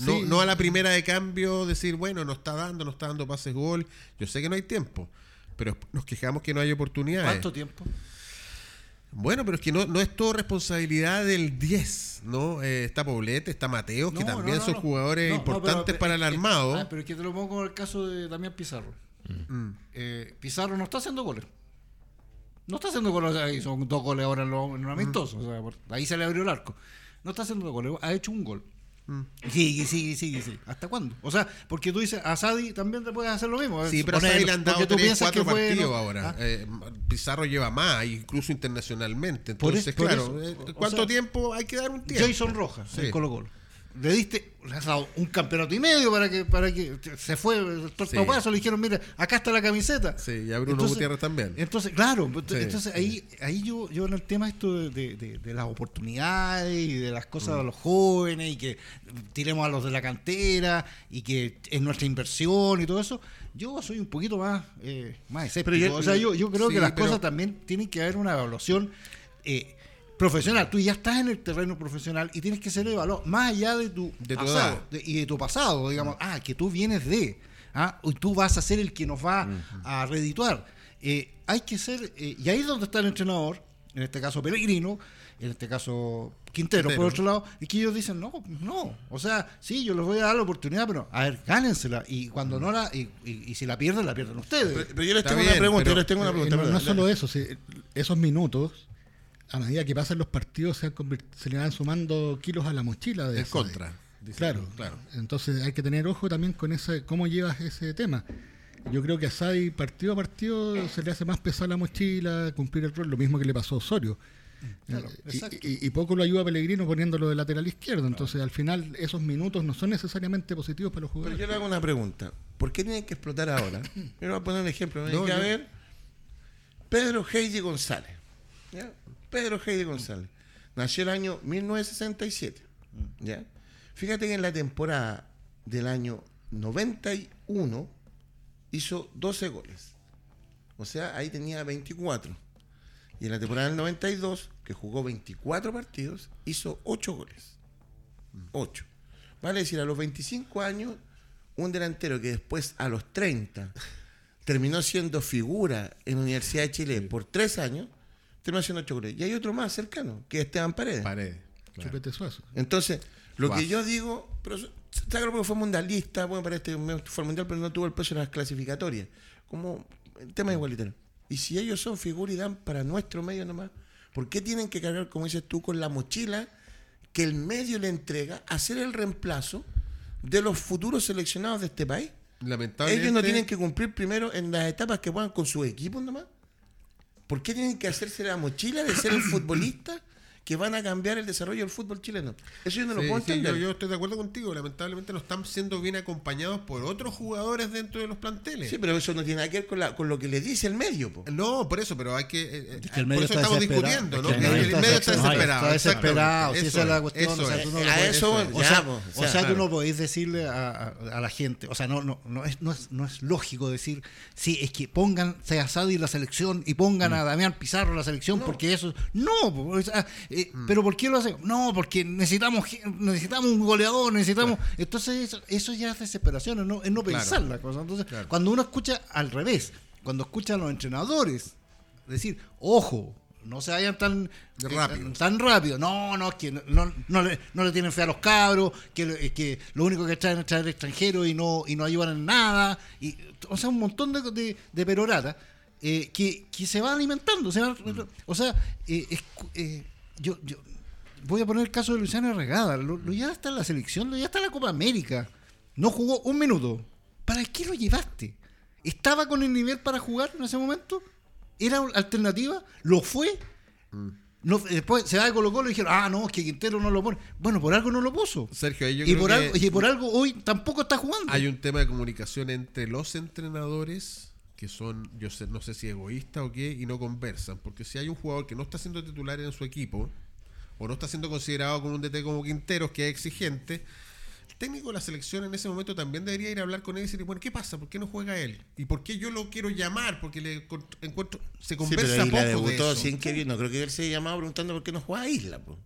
No, no a la primera de cambio decir, bueno, no está dando, no está dando pases gol. Yo sé que no hay tiempo, pero nos quejamos que no hay oportunidades. ¿Cuánto tiempo? Bueno, pero es que no, no es todo responsabilidad del 10, ¿no? Eh, está Poblete, está Mateos, que también no, no, son jugadores importantes pero- para el que- armado. ah, pero es que te lo pongo con el caso de Damián Pizarro. Mm. Eh, Pizarro no está haciendo goles. No está haciendo goles, ahí son dos goles ahora en, lo- en un amistoso. o sea, por- ahí se le abrió el arco. No está haciendo goles, ha hecho un gol. Mm. Sigue, sigue, sigue, sigue. ¿Hasta cuándo? O sea, porque tú dices, a Sadi también te puedes hacer lo mismo. Sí, pero a Sadi le han dado tres, piensas cuatro que fue, partidos ¿no? ahora. Ah, Eh, Pizarro lleva más, incluso internacionalmente. Por Entonces, es- por claro, eso. eh, O ¿cuánto sea, tiempo? Hay que dar un tiempo. Jason Rojas, Sí. Colo Colo. Le diste, un campeonato y medio para que, para que se fue el torto Sí. paso, le dijeron, mira, acá está la camiseta. Sí, y a Bruno Entonces- Gutiérrez también. Entonces, claro, Sí, entonces ahí, ahí yo, yo en el tema esto de, de- las oportunidades y de las cosas Mm. de los jóvenes y que tiremos a los de la cantera y que es nuestra inversión y todo eso, yo soy un poquito más, eh, más escéptico. Pero yo- o sea, yo, yo creo que las pero- cosas también tienen que haber una evaluación eh, profesional. Tú ya estás en el terreno profesional y tienes que ser evaluado más allá de tu, De tu pasado de- y de tu pasado, digamos, ah, que tú vienes de, ah, y tú vas a ser el que nos va a redituar. Eh, hay que ser, eh, y ahí es donde está el entrenador, en este caso Pellegrino, en este caso Quintero, por otro lado, y que ellos dicen, no, no, o sea, sí, yo les voy a dar la oportunidad, pero a ver, gánensela, y cuando no la, y, y- y si la pierden, la pierden ustedes. Pero, pero yo les tengo bien, una pregunta, pero- yo les tengo una Eh, pregunta. no, no solo eso, si esos minutos, a medida que pasan los partidos, se, han convirt- se le van sumando kilos a la mochila de Asadi. contra. dice- Claro, claro. Entonces hay que tener ojo también con ese, cómo llevas ese tema. Yo creo que a Sadi partido a partido se le hace más pesada la mochila, cumplir el rol, lo mismo que le pasó a Osorio. Claro, Eh, y, y- y poco lo ayuda a Pellegrino poniéndolo de lateral izquierdo. Entonces al final esos minutos no son necesariamente positivos para los Pero jugadores. yo le hago una pregunta. ¿Por qué tienen que explotar ahora? Yo le voy a poner un ejemplo. No, que a yo- ver, Pedro Heidi González. ¿ya? Pedro Heidi González. Nació el año 1967. ¿ya? Fíjate que en la temporada del año 91 hizo 12 goles. O sea, ahí tenía 24. Y en la temporada del 92, que jugó 24 partidos, hizo 8 goles. 8. Vale decir, a los 25 años, un delantero que después a los 30 terminó siendo figura en la Universidad de Chile por 3 años, terminó siendo 8 goles. Y hay otro más cercano, que es Esteban Paredes. Paredes. claro. Chupete Suazo. Entonces, lo que yo digo, pero claro porque fue mundialista, bueno, para este fue mundial, pero no tuvo el peso en las clasificatorias. Como el tema igualitario. Y si ellos son figura y dan para nuestro medio nomás, ¿por qué tienen que cargar, como dices tú, con la mochila que el medio le entrega a ser el reemplazo de los futuros seleccionados de este país? Lamentablemente. Ellos no tienen que cumplir primero en las etapas que puedan con sus equipos nomás. ¿Por qué tienen que hacerse la mochila de ser el futbolista que van a cambiar el desarrollo del fútbol chileno? Eso yo no lo Sí, puedo sí, entender. yo, yo estoy de acuerdo contigo. Lamentablemente no están siendo bien acompañados por otros jugadores dentro de los planteles. Sí, pero eso no tiene nada que ver con, la- con lo que le dice el medio. po. No, por eso, pero hay que. eh, eh, Es que el por eso está estamos discutiendo, Es ¿no? que El, el medio el está medio está desesperado. Está desesperado, exactamente. si esa es la cuestión, Eso o sea, tú no lo a puedes- eso, eso O sea, po, o sea, tú no podéis decirle a, a- a la gente, o sea, no, no, no, es, no, es, no es lógico decir, sí, es que pongan a Sadi en la selección y pongan a Damián Pizarro la selección, porque eso. No, po, o sea, eh, pero ¿por qué lo hacen? No, porque necesitamos necesitamos un goleador, necesitamos. Entonces, eso, eso ya es desesperación, es no, es no Claro. pensar la cosa. Entonces, Claro. cuando uno escucha al revés, cuando escucha a los entrenadores decir, ojo, no se vayan tan eh, rápido. tan rápido. No, no, es que no, no, no le, no le tienen fe a los cabros, que, lo- es que lo único que traen es traer extranjeros y no, y no ayudan en nada. Y, o sea, un montón de, de, de perorata eh, que, que se va alimentando. se va- o sea, eh, es eh, yo, yo voy a poner el caso de Luciano Regada. Lo, lo ya está en la selección, lo ya está en la Copa América. No jugó un minuto. ¿Para qué lo llevaste? ¿Estaba con el nivel para jugar en ese momento? ¿Era alternativa? ¿Lo fue? No, después se va de Colo Colo y dijeron, ah, no, es que Quintero no lo pone. Bueno, por algo no lo puso. Sergio, yo Y creo por, que algo, y por algo hoy tampoco está jugando. hay un tema de comunicación entre los entrenadores que son, yo sé, no sé si egoístas o qué, y no conversan. Porque si hay un jugador que no está siendo titular en su equipo, o no está siendo considerado como un DT como Quinteros, que es exigente, el técnico de la selección en ese momento también debería ir a hablar con él y decirle, bueno, ¿qué pasa? ¿Por qué no juega él? ¿Y por qué yo lo quiero llamar? Porque le encuentro, se Sí, conversa pero ahí poco la de debutó eso. sin que vi- No creo que él se haya llamado preguntando por qué no juega a Isla. po.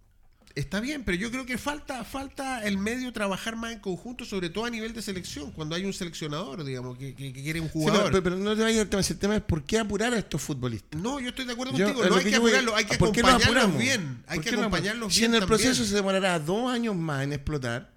Está bien, pero yo creo que falta falta el medio trabajar más en conjunto, sobre todo a nivel de selección, cuando hay un seleccionador, digamos, que, que- que quiere un Sí, jugador. pero, pero no te vayas al tema. si El tema es por qué apurar a estos futbolistas. no, yo estoy de acuerdo Yo- contigo, no hay que que yo voy- apurarlo, hay que ¿por qué no acompañarlos bien, hay ¿Por que acompañarlos Si bien en el también. proceso se demorará dos años más en explotar,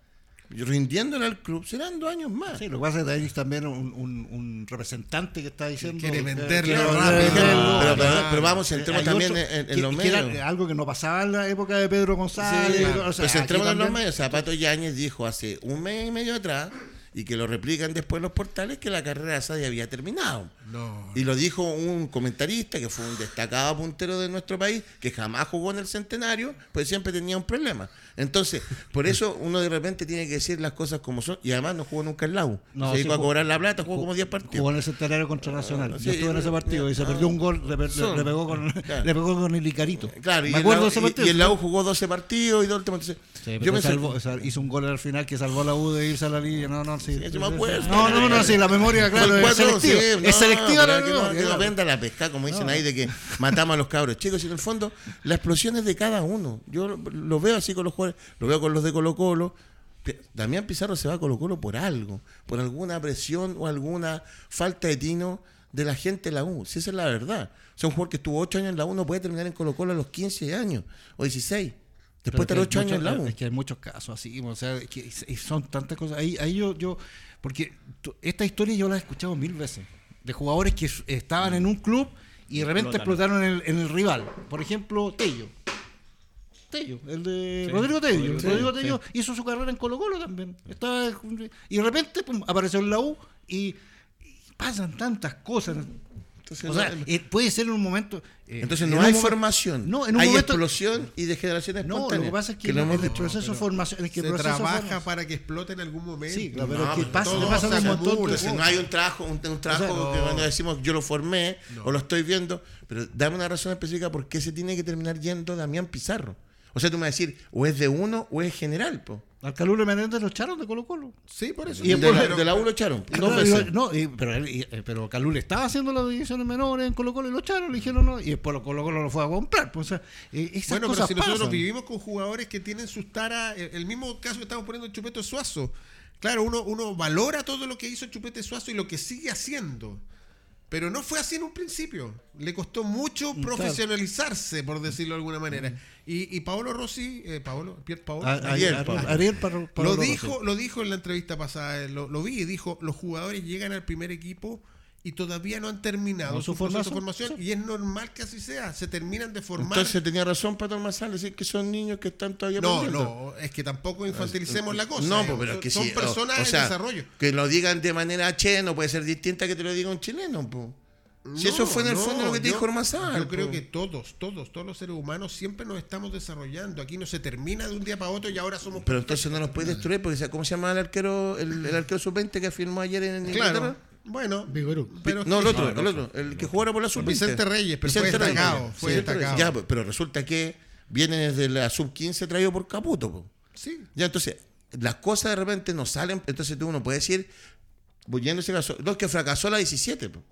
rindiéndole al club, serán dos años más. Sí, lo que pasa es que hay también un, un- un representante que está diciendo. Quiere venderlo que- rápido. Pero, pero- pero vamos, eh, centremos hay también otro en, en que- los era medios. algo que no pasaba en la época de Pedro González. Sí, o sea, pero centrémonos aquí en los medios. Zapato Yáñez dijo hace un mes y medio atrás y que lo replican después los portales, que la carrera de Asadi había terminado. No. Y lo dijo un comentarista que fue un destacado puntero de nuestro país, que jamás jugó en el centenario, pues siempre tenía un problema. Entonces, por eso uno de repente tiene que decir las cosas como son, y además no jugó nunca en la U. No, Se sí dedicó a cobrar la plata, jugó como 10 partidos. Jugó en el centenario contra Nacional. Sí, Yo estuve en ese partido y se perdió un gol, le, le- son. le pegó con, Claro. le pegó con el Icarito. Claro, y, Me en acuerdo la, de ese U- partido. y, y en la U jugó 12 partidos y el. Entonces, Sí, yo me salvó- hizo un gol al final que salvó a la U de irse a la línea. No, no, sí. Sí, yo me acuerdo. No, no, no, sí, la memoria, claro, Fue el es selectiva. no, es selectiva la no, memoria, que no claro. venda la pesca, como dicen ahí, de que matamos a los cabros chicos. Y en el fondo, la explosión es de cada uno. Yo lo, veo así con los jugadores, lo veo con los de Colo Colo. Damián Pizarro se va a Colo Colo por algo, por alguna presión o alguna falta de tino de la gente de la U. Si esa es la verdad. O sea, un jugador que estuvo 8 años en la U no puede terminar en Colo Colo a los 15 años o 16. Después de 8 años en la muchos- U. Es que hay muchos casos así, o sea, es que y son tantas cosas. Ahí, ahí yo, yo, porque esta historia yo la he escuchado mil veces, de jugadores que estaban en un club y de repente explotaron en el, en el rival. Por ejemplo, Tello. Tello, el de Sí, Rodrigo Tello. Rodrigo Rodrigo Tello, hizo su carrera en Colo Colo también. Estaba, y de repente pum, apareció en la U y, y pasan tantas cosas. Entonces, o sea, no- eh, puede ser en un momento. eh, Entonces en no hay formación, No, en un hay momento- explosión y degeneración no, espontánea. lo que pasa es que, hemos el proceso de formación. Es que se trabaja formación- para que explote en algún momento. Sí, claro, pero No, que pasa, todo le pasan se un montón de acumula, Entonces, no hay un trabajo, un, un trabajo no. que cuando decimos yo lo formé o lo estoy viendo, pero dame una razón específica por qué se tiene que terminar yendo Damián Pizarro. O sea, tú me vas a decir, o es de uno o es general, po. Al Calule Menéndez lo echaron de Colo Colo. Sí, por eso. Y de, la, de la U lo echaron. lo- no, y- pero, él- y- eh, pero Calule estaba haciendo las divisiones menores en Colo Colo y lo echaron, le dijeron no, y después lo Colo Colo lo fue a comprar. Pues, o sea, eh, esas Bueno, pero si nosotros vivimos con jugadores que tienen sus taras, el, el mismo caso que estamos poniendo en Chupete Suazo. Claro, uno, uno valora todo lo que hizo Chupete Suazo y lo que sigue haciendo. Pero no fue así en un principio. Le costó mucho Claro. profesionalizarse, por decirlo de alguna manera. Y, y Paolo Rossi, eh, Paolo, Pier Paolo, A- Ariel, a- Pablo. Ariel Parro- lo dijo, Rossi. lo dijo en la entrevista pasada, eh, lo, lo vi y dijo, los jugadores llegan al primer equipo y todavía no han terminado No, su, su proceso de formación, formación y es normal que así sea, se terminan de formar. Entonces tenía razón Pato Mazal decir que son niños que están todavía no, aprendiendo. no, es que tampoco infantilicemos la cosa. No, eh, pero son- que son sí, personas o sea, en desarrollo. Que lo digan de manera che no puede ser distinta que te lo diga un chileno, po. Si eso fue en el No, fondo lo que te yo- dijo Ormazal. Yo creo po. que todos, todos, todos los seres humanos siempre nos estamos desarrollando. Aquí no se termina de un día para otro y ahora somos Pero entonces no nos puede destruir, porque ¿cómo se llama el arquero, el, el arquero sub-20 que firmó ayer en Inglaterra? Claro. Bueno, Vigorú. pero no, el otro, el otro, el que jugara por la sub-20. Vicente Reyes, pero fue destacado, Reyes. fue destacado. Ya, pero resulta que viene desde la sub-15 traído por Caputo. po. Sí. Ya, entonces, las cosas de repente no salen, entonces tú uno puede decir, yendo ese caso, no, es que fracasó la 17. po.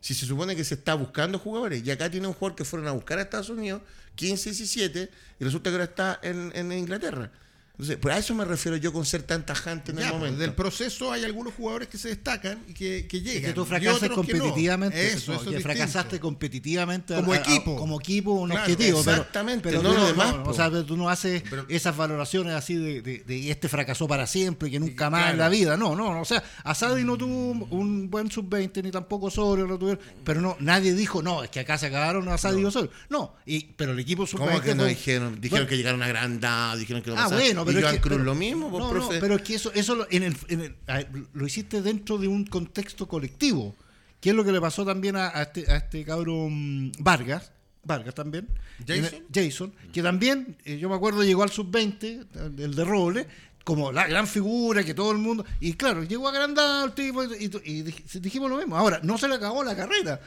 Si se supone que se está buscando jugadores, y acá tiene un jugador que fueron a buscar a Estados Unidos, 15, 17, y resulta que ahora está en, en Inglaterra. Entonces, pues a eso me refiero yo con ser tan tajante en Ya, el pues, momento. del proceso hay algunos jugadores que se destacan y que, que llegan. que tú y fracasas otros que no. competitivamente. Eso, eso que es fracasaste distinto. competitivamente Como a- a- equipo. como equipo, un Claro, objetivo. exactamente, pero no lo demás, O po. sea, pero tú no haces Pero- esas valoraciones así de, de, de este fracasó para siempre, que nunca más claro. en la vida. No, no, no. O sea, Asadi no tuvo un buen sub-20, ni tampoco Osorio lo tuvieron. Pero no, nadie dijo, no, es que acá se acabaron Asadi y Osorio. No, y, pero el equipo sub-20. ¿Cómo que no fue- dijeron? Dijeron bueno, que llegaron a agrandado, dijeron que lo Ah, bueno, pero es Joan que- Cruz pero- lo mismo, pues, no, profe. no, pero es que eso, eso lo, en el, en el- a- lo hiciste dentro de un contexto colectivo. ¿Qué es lo que le pasó también a, a este, a este cabrón Vargas? Vargas también. Jason. Jason, que también, eh, yo me acuerdo, llegó al sub-20, el, el de Roble, como la gran figura que todo el mundo. Y claro, llegó agrandado el tipo y, y- y dij- dijimos lo mismo. Ahora, no se le acabó la carrera.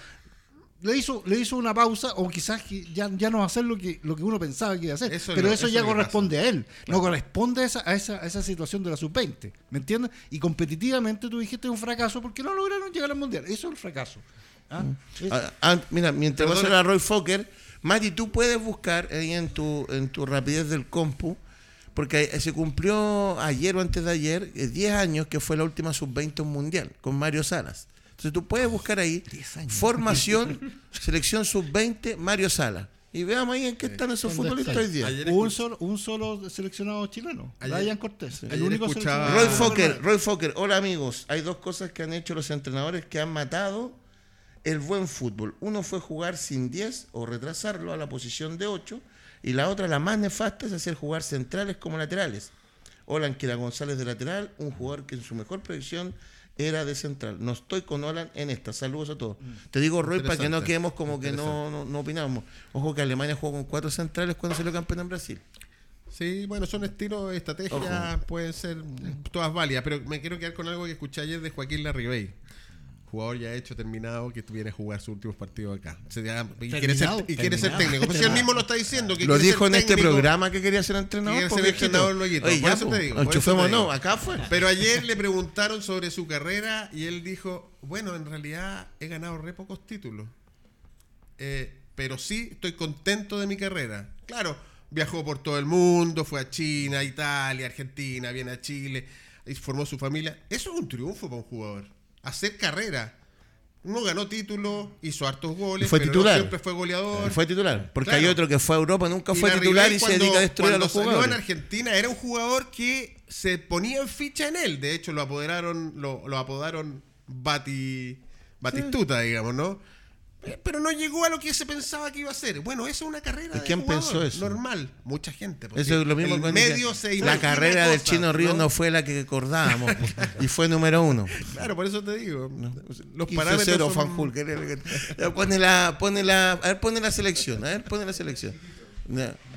Le hizo, le hizo una pausa, o quizás que ya, ya no va a hacer lo que, lo que uno pensaba que iba a hacer. Eso pero lo- eso, eso ya corresponde a él. No corresponde a esa, a, esa, a esa situación de la sub-20. ¿Me entiendes? Y competitivamente tú dijiste un fracaso porque no lograron llegar al mundial. Eso es el fracaso. ¿Ah? Es- Ah, ah, mira, mientras va a Perdona. ser a Roy Fokker, Mati, tú puedes buscar ahí en tu, en tu rapidez del compu, porque se cumplió ayer o antes de ayer, eh, 10 años que fue la última sub-20 mundial, con Mario Salas. Entonces tú puedes buscar ahí 10 años. formación, selección sub-20, Mario Salas. Y veamos ahí en qué están esos ¿dónde futbolistas hoy día. Un, solo, un solo seleccionado chileno, Ayer- Cortés. El único escuchaba- seleccionado. Roy Fokker, Roy Fokker, hola amigos. Hay dos cosas que han hecho los entrenadores que han matado el buen fútbol. Uno fue jugar sin 10 o retrasarlo a la posición de 8 y la otra, la más nefasta, es hacer jugar centrales como laterales. Olan que era González de lateral, un jugador que en su mejor proyección era de central. No estoy con Olan en esta. Saludos a todos. Te digo, Roy, para que no quedemos como que no, no, no opinamos. Ojo que Alemania jugó con cuatro centrales cuando salió campeón en Brasil. Sí, bueno, son estilos, estrategias, pueden ser todas válidas, pero me quiero quedar con algo que escuché ayer de Joaquín Larribey. Jugador ya hecho, terminado, que viene a jugar sus últimos partidos acá. Y quiere ser, y quiere ser técnico. Pues si él mismo lo está diciendo. Que Lo dijo ser en este programa que quería ser entrenador. Quiere ser entrenador. Oye, Por ya, eso po, te digo, por eso te enchufémonos, digo. acá fue. Pero ayer le preguntaron sobre su carrera y él dijo, bueno, en realidad he ganado re pocos títulos. Eh, pero sí estoy contento de mi carrera. Claro, viajó por todo el mundo, fue a China, Italia, Argentina, viene a Chile, y formó su familia. Eso es un triunfo para un jugador. Hacer carrera. No ganó títulos, hizo hartos goles, Y fue pero no titular. siempre fue goleador. Fue titular. Porque Claro. hay otro que fue a Europa, nunca fue titular y se cuando- dedica a destruir a los salió jugadores. en Argentina era un jugador que se ponía en ficha en él. De hecho, lo apoderaron, lo, lo apodaron Bati, Batistuta, digamos, ¿no? Eh, Pero no llegó a lo que se pensaba que iba a ser. Bueno, eso es una carrera ¿Y de quién jugador, pensó eso? Normal. Mucha gente. porque Eso es lo mismo el medio se La carrera del Chino Río no fue la que acordábamos y fue número uno. Claro, por eso te digo. Los 15-0 parámetros son- Fanjul, Pone la, pone la, a ver, pone la selección, a ver, pone la selección.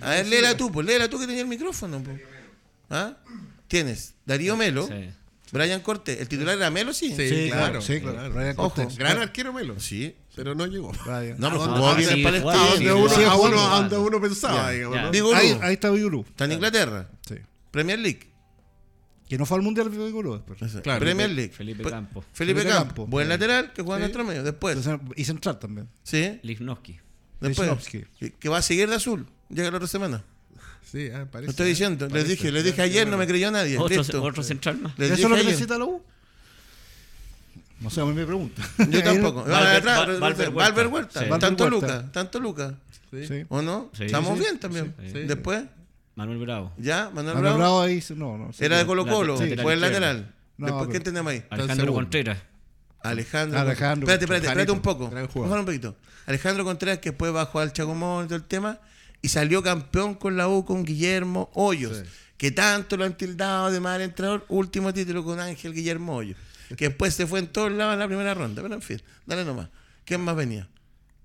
A ver, léela tú, pues, léela tú que tenía el micrófono. pues. ¿Ah? Tienes Darío Melo, Sí. Brian Cortés. ¿El titular era Melo? Sí. Sí, Sí, claro, claro, sí, claro. Brian Ojo. Cortés. Gran arquero Melo. Sí. Pero no llegó. Brian. No, pero ¿A jugó sí, en Palestina. A donde uno, pensaba, Ahí, está Vigurú. está en Inglaterra. Sí. Premier League. Que no fue al mundial Vigurú después. Claro, Premier League. Felipe Campo. Felipe, Felipe Campo. Campo. Buen Sí. lateral que juega en nuestro medio. Después. Y central también. Sí. Lichnowsky. Después. Lichnowsky. Que- va a seguir de azul. Llega la otra semana. Sí, ah, parece. Lo estoy diciendo. Les Parece. dije, les dije ayer, no me creyó nadie. Otro, central más. ¿Eso es lo que necesita la U? No sé, a mí me pregunta. Yo tampoco. Valver- Ah, Huerta. Tanto. Lucas. Tanto Lucas. ¿O no? Estamos bien también. Después, Manuel Bravo. ya, Manuel Manuel Bravo. Bravo ahí, no, no. Era de. Colo Colo. Fue el lateral. No, Después, ¿quién tenemos ahí? Alejandro. Contreras. Alejandro. Alejandro Espérate, espérate, espérate un poco. Vamos un poquito. Alejandro Contreras, que después bajó al Chacomón y todo el tema, y salió campeón con la U con Guillermo Hoyos, Sí. que tanto lo han tildado de mal entrenador. Último título con Ángel Guillermo Hoyos, que después se fue en todos lados en la primera ronda. Pero en fin, dale nomás. ¿Quién más venía?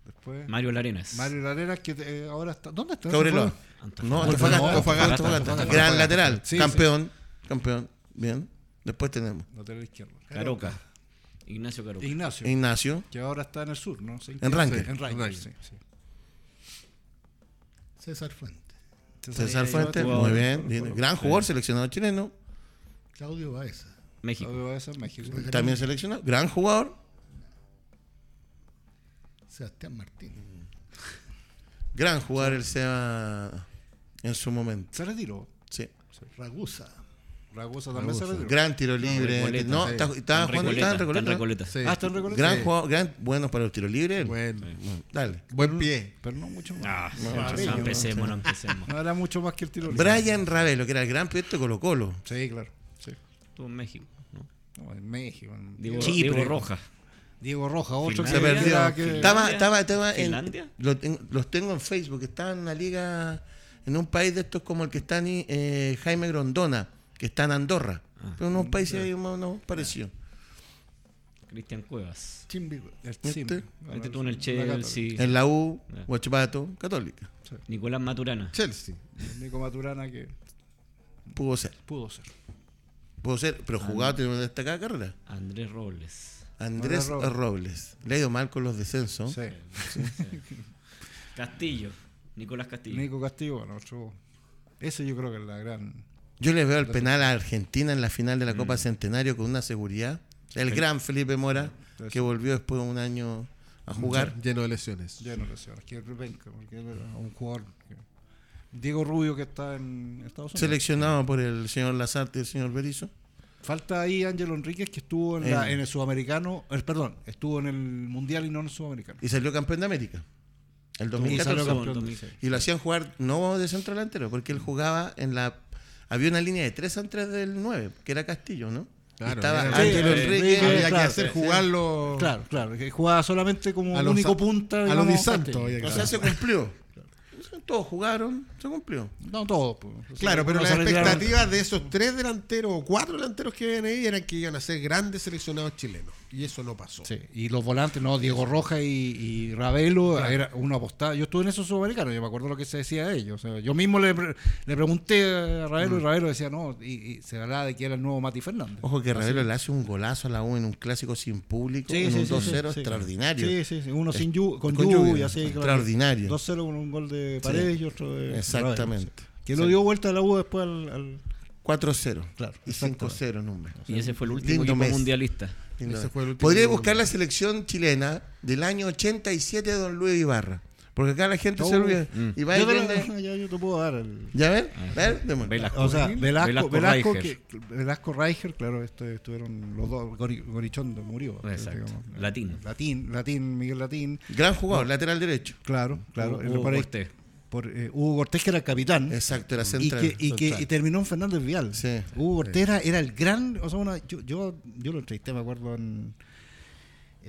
Después, Mario Larenas. Mario Lareras, que eh, ahora está. ¿Dónde está? Antofagasta. No, Antofagasta. Gran lateral. Sí, campeón. Campeón. Bien. Después tenemos Lateral izquierdo. Caroca. Ignacio Caroca. Ignacio. Ignacio. que ahora está en el sur, ¿no? Sí. En. Sí, En Ranker. sí, sí. César Fuente. César otro Muy bien. bien. Gran jugador seleccionado chileno. Claudio Baeza. México. México. También seleccionado. Gran jugador. Sebastián Martín. Gran jugador el Seba en su momento. Se retiró. Sí. Ragusa. Ragusa también se retiró. Gran tiro libre. Recoleta, no, sí. está- estaba Está en jugando en Recoleta, está en Recoleta. Sí. Ah, está en Recoleta. Gran Sí. jugador, gran, bueno para los tiros libres. él. Bueno. Bueno, dale. Buen pie. Pero no mucho más. Ah, No, no, sí, no no, empecemos, no empecemos. No era mucho más que el tiro libre. Brian Ravelo, que era el gran proyecto de Colo Colo. Sí, claro. Estuvo en México. ¿no? No, en México. En Diego, Chipre. Diego Roja. Diego Roja, otro que Se perdió. que- Estaba, estaba, estaba en, ¿Finlandia? lo los tengo en Facebook. Estaba en una liga, en un país de estos como el que está en eh, Jaime Grondona, que está en Andorra. Ah. Pero unos países ahí más o menos parecidos. Cristian Cuevas. Chimbico. El Este. Este en el Chelsea. En la U. Huachipato, Católica. Nicolás Maturana. Chelsea. Nico Maturana que Pudo ser. pudo ser. Pudo ser, pero jugado tiene una destacada carrera. Andrés Robles. Andrés Robles. Robles. Le ha ido mal con los descensos. Sí. Castillo. Nicolás Castillo. Nico Castillo, bueno, otro. Ese yo creo que es la gran. Yo le veo el penal a Argentina en la final de la Mm. Copa Centenario con una seguridad. El gran Felipe Mora, que volvió después de un año a jugar. Lleno de lesiones. Lleno de lesiones. Que es un jugador. que- Diego Rubio que está en Estados Unidos. Seleccionado por el señor Lazarte y el señor Berizzo. Falta ahí Ángelo Enríquez que estuvo en, la- En- en el sudamericano, eh, perdón, estuvo en el mundial y no en el sudamericano. Y salió campeón de América. El Y 2014. salió Estuvo en campeón. 2006. Y lo hacían jugar no de centro delantero, porque él jugaba en la. Había una línea de 3 antes del 9, que era Castillo, ¿no? Claro, Estaba Ángelo Sí, Enrique. Había que claro, hacer sí. jugarlo. Claro, claro, que jugaba solamente como A único Sa- punta. a los digamos, Di Santo Castillo. había que O sea, se cumplió. todos jugaron, se cumplió. No todos. pues. Claro, pero las expectativas de esos tres delanteros o cuatro delanteros que vienen ahí eran que iban a ser grandes seleccionados chilenos. Y eso no pasó. Sí, y los volantes, no, Diego Roja y, y Ravelo, era una apostada. Yo estuve en esos sudamericanos, yo me acuerdo lo que se decía de ellos. O sea, yo mismo le, pre- le pregunté a Ravelo Mm. y Ravelo decía, no, y, y se hablaba de que era el nuevo Mati Fernández. Ojo que Ravelo le hace un golazo a la U en un clásico sin público, Sí, en sí, un sí, 2-0 sí, sí. extraordinario. Sí, sí, sí, uno sin lluvia, con, con lluvia, lluvia, así, claro. extraordinario. 2-0 con un gol de Paredes y otro de Exactamente. Sí. Que lo dio vuelta a la U después al... al- 4-0 Claro, y exactamente. 5-0 número. Y ese fue el último Lindo equipo mes. mundialista. Lindo. Ese fue el último Podría buscar la selección chilena del año 87 de Don Luis Ibarra. Porque acá la gente se olvida. Mm. Y va Yo, la- ya, yo te puedo dar el... ¿Ya ven? Ah. ¿Ver? Velasco. O sea, Velasco, Velasco Velasco, Reicher. que, Velasco Reicher, claro, este, estuvieron los dos, Gori- Gorichondo murió. Exacto. digamos. Latín. Latín, Latín, Miguel Latín, Gran jugador, lateral derecho. claro, claro. Por ahí- Cortés. Por, eh, Hugo Cortés, que era el capitán. Exacto, era y central. que, y, que y terminó en Fernández Vial. Sí. Hugo Cortés era, era el gran. O sea, una- yo, yo, yo lo entrevisté, me acuerdo, en,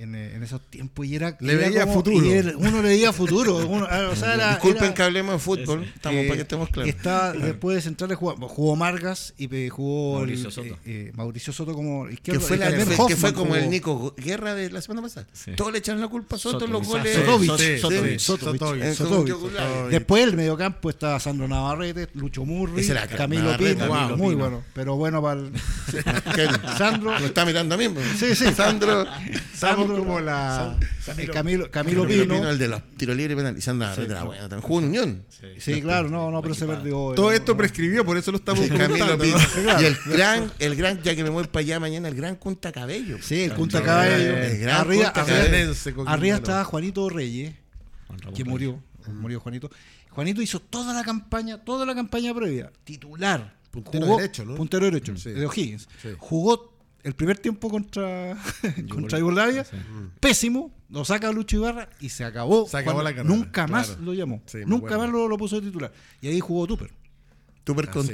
en, eh, en esos tiempos. Y era. Le era veía como- futuro. y era- uno le veía futuro. uno- ah, o sea, era- Disculpen era- que hablemos de fútbol, estamos eh, para que estemos claros. Está después de centrales jugó, jugó Margas y eh, jugó Mauricio el, Soto. eh, eh, Mauricio Soto como que izquierdo. fue, la- que fue como jugó- el Nico Guerra de la semana pasada. Sí. Todos le echaron la culpa a Soto en los Soto, goles. Después el mediocampo estaba Sandro Navarrete, Lucho Murri, Camilo Pino, muy bueno, pero bueno para el. Sandro, Lo está mirando a mí. pues. Sí, sí. Sandro. Sandro- como la. eh, Camilo, Camilo Camilo Pino. Pino, el de los tiros libres y penal. Y bueno. también Jugó en Unión. Sí, claro, no, no, pero se perdió. Todo esto prescribió, por eso lo estamos Camilo. Y el gran, el gran, ya que me voy para allá mañana, el gran Cunta Cabello. Sí, el Punta El Cabello. gran Arriba, arriba- estaba Juanito Reyes, que murió. Murió Juanito. Juanito hizo toda la campaña, toda la campaña previa, titular. Puntero derecho, ¿no? Puntero derecho, Sí. de O'Higgins. Sí. Jugó el primer tiempo contra, contra Yugoslavia, pésimo, lo saca Lucho Ibarra y se acabó. Se acabó la carrera, Nunca más claro. lo llamó. Sí, nunca más lo, lo puso de titular. Y ahí jugó Tupper. Super Ah, con sí.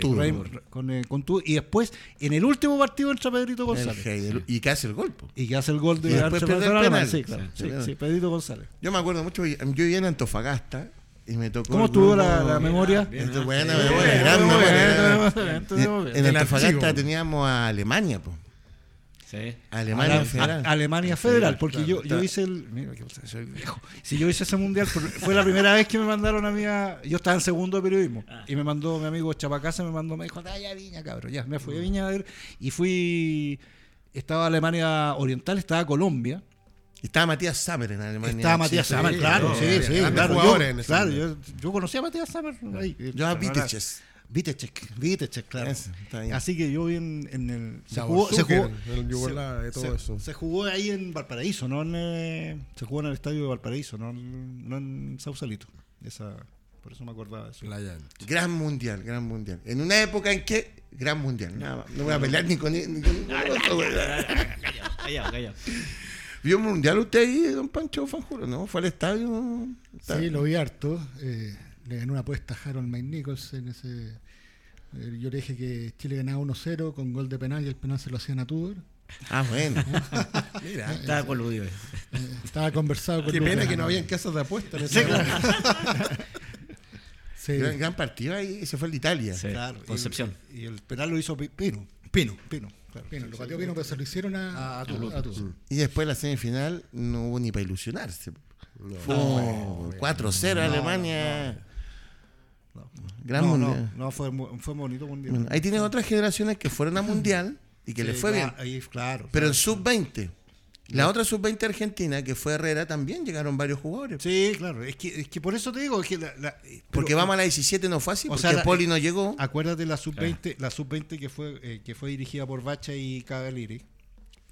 con, eh, con y después, en el último partido entra Pedrito El González. Y que hace el gol. po. Y que hace el gol de Arce penal. Sí, claro. Sí, Sí, sí. sí, Pedrito González. Yo me acuerdo mucho, yo vivía en Antofagasta y me tocó. ¿Cómo estuvo la, la memoria? Buena memoria, gran. En Antofagasta teníamos a Alemania, po. Sí. Alemania Ale- Federal. a- Alemania Federal, porque claro, yo, yo hice el. Mira, que soy viejo. Si yo hice ese mundial, fue la primera vez que me mandaron a mí a. Yo estaba en segundo de periodismo. Y me mandó mi amigo Chapacasa, me mandó, me dijo, dale a Viña, cabrón. Ya, me fui a Viña a ver. Y fui. Estaba Alemania Oriental, estaba Colombia. Estaba Matías Sammer en Alemania. Estaba Matías Sammer, sí. claro, sí, sí, claro. Yo, jugadores en ese claro, yo, yo conocía a Matías Sammer. ahí. Yo a Pero Viteches. Vitechek, Vitechek, claro. Ese, está bien. Así que yo vi en, en el. Se jugó, se jugó, el todo se- eso. se jugó ahí en Valparaíso, no en, eh, se jugó en el estadio de Valparaíso, no en, no en Sausalito. Esa, por eso me acordaba de eso. Gran mundial, gran mundial. En una época en que. Gran mundial. Nada más. No voy a pelear ni con. Ni con. Callado, callado. ¿Vio un mundial usted ahí, don Pancho Fanjuro? ¿No? ¿Fue al estadio? Sí, lo vi harto. Eh, le ganó una apuesta a Harold Mike Nichols en ese. eh, yo le dije que Chile ganaba 1-0 con gol de penal y el penal se lo hacían a Tudor. Ah, bueno. Mira, Estaba coludido. Eh, estaba conversado con qué pena que no habían casas de apuestas en ese momento. Sí. gran, gran partido ahí. Se fue el de Italia. Sí. Claro, y- Concepción. Y, el penal lo hizo Pi- Pino. Pino. Pino, claro. Pino, lo pateó Pino, pero se lo hicieron a, A- a a Tudor. Tudor. Y después la semifinal no hubo ni para ilusionarse. Fue No, 4-0 Alemania. Gran no, mundial. no, no, fue, fue bonito mundial. Bueno, ahí tienes otras generaciones que fueron a mundial y que Sí, les fue bien. ahí, claro. Pero en claro. sub-20. La otra sub-20 argentina, que fue Herrera, también llegaron varios jugadores. Sí, claro. Es que, es que por eso te digo. Es que la- la- porque vamos a la 17 no fue así, O porque sea, la- Poli no llegó. Acuérdate la sub-20, la sub-20 que fue eh, que fue dirigida por Bacha y Cavalieri.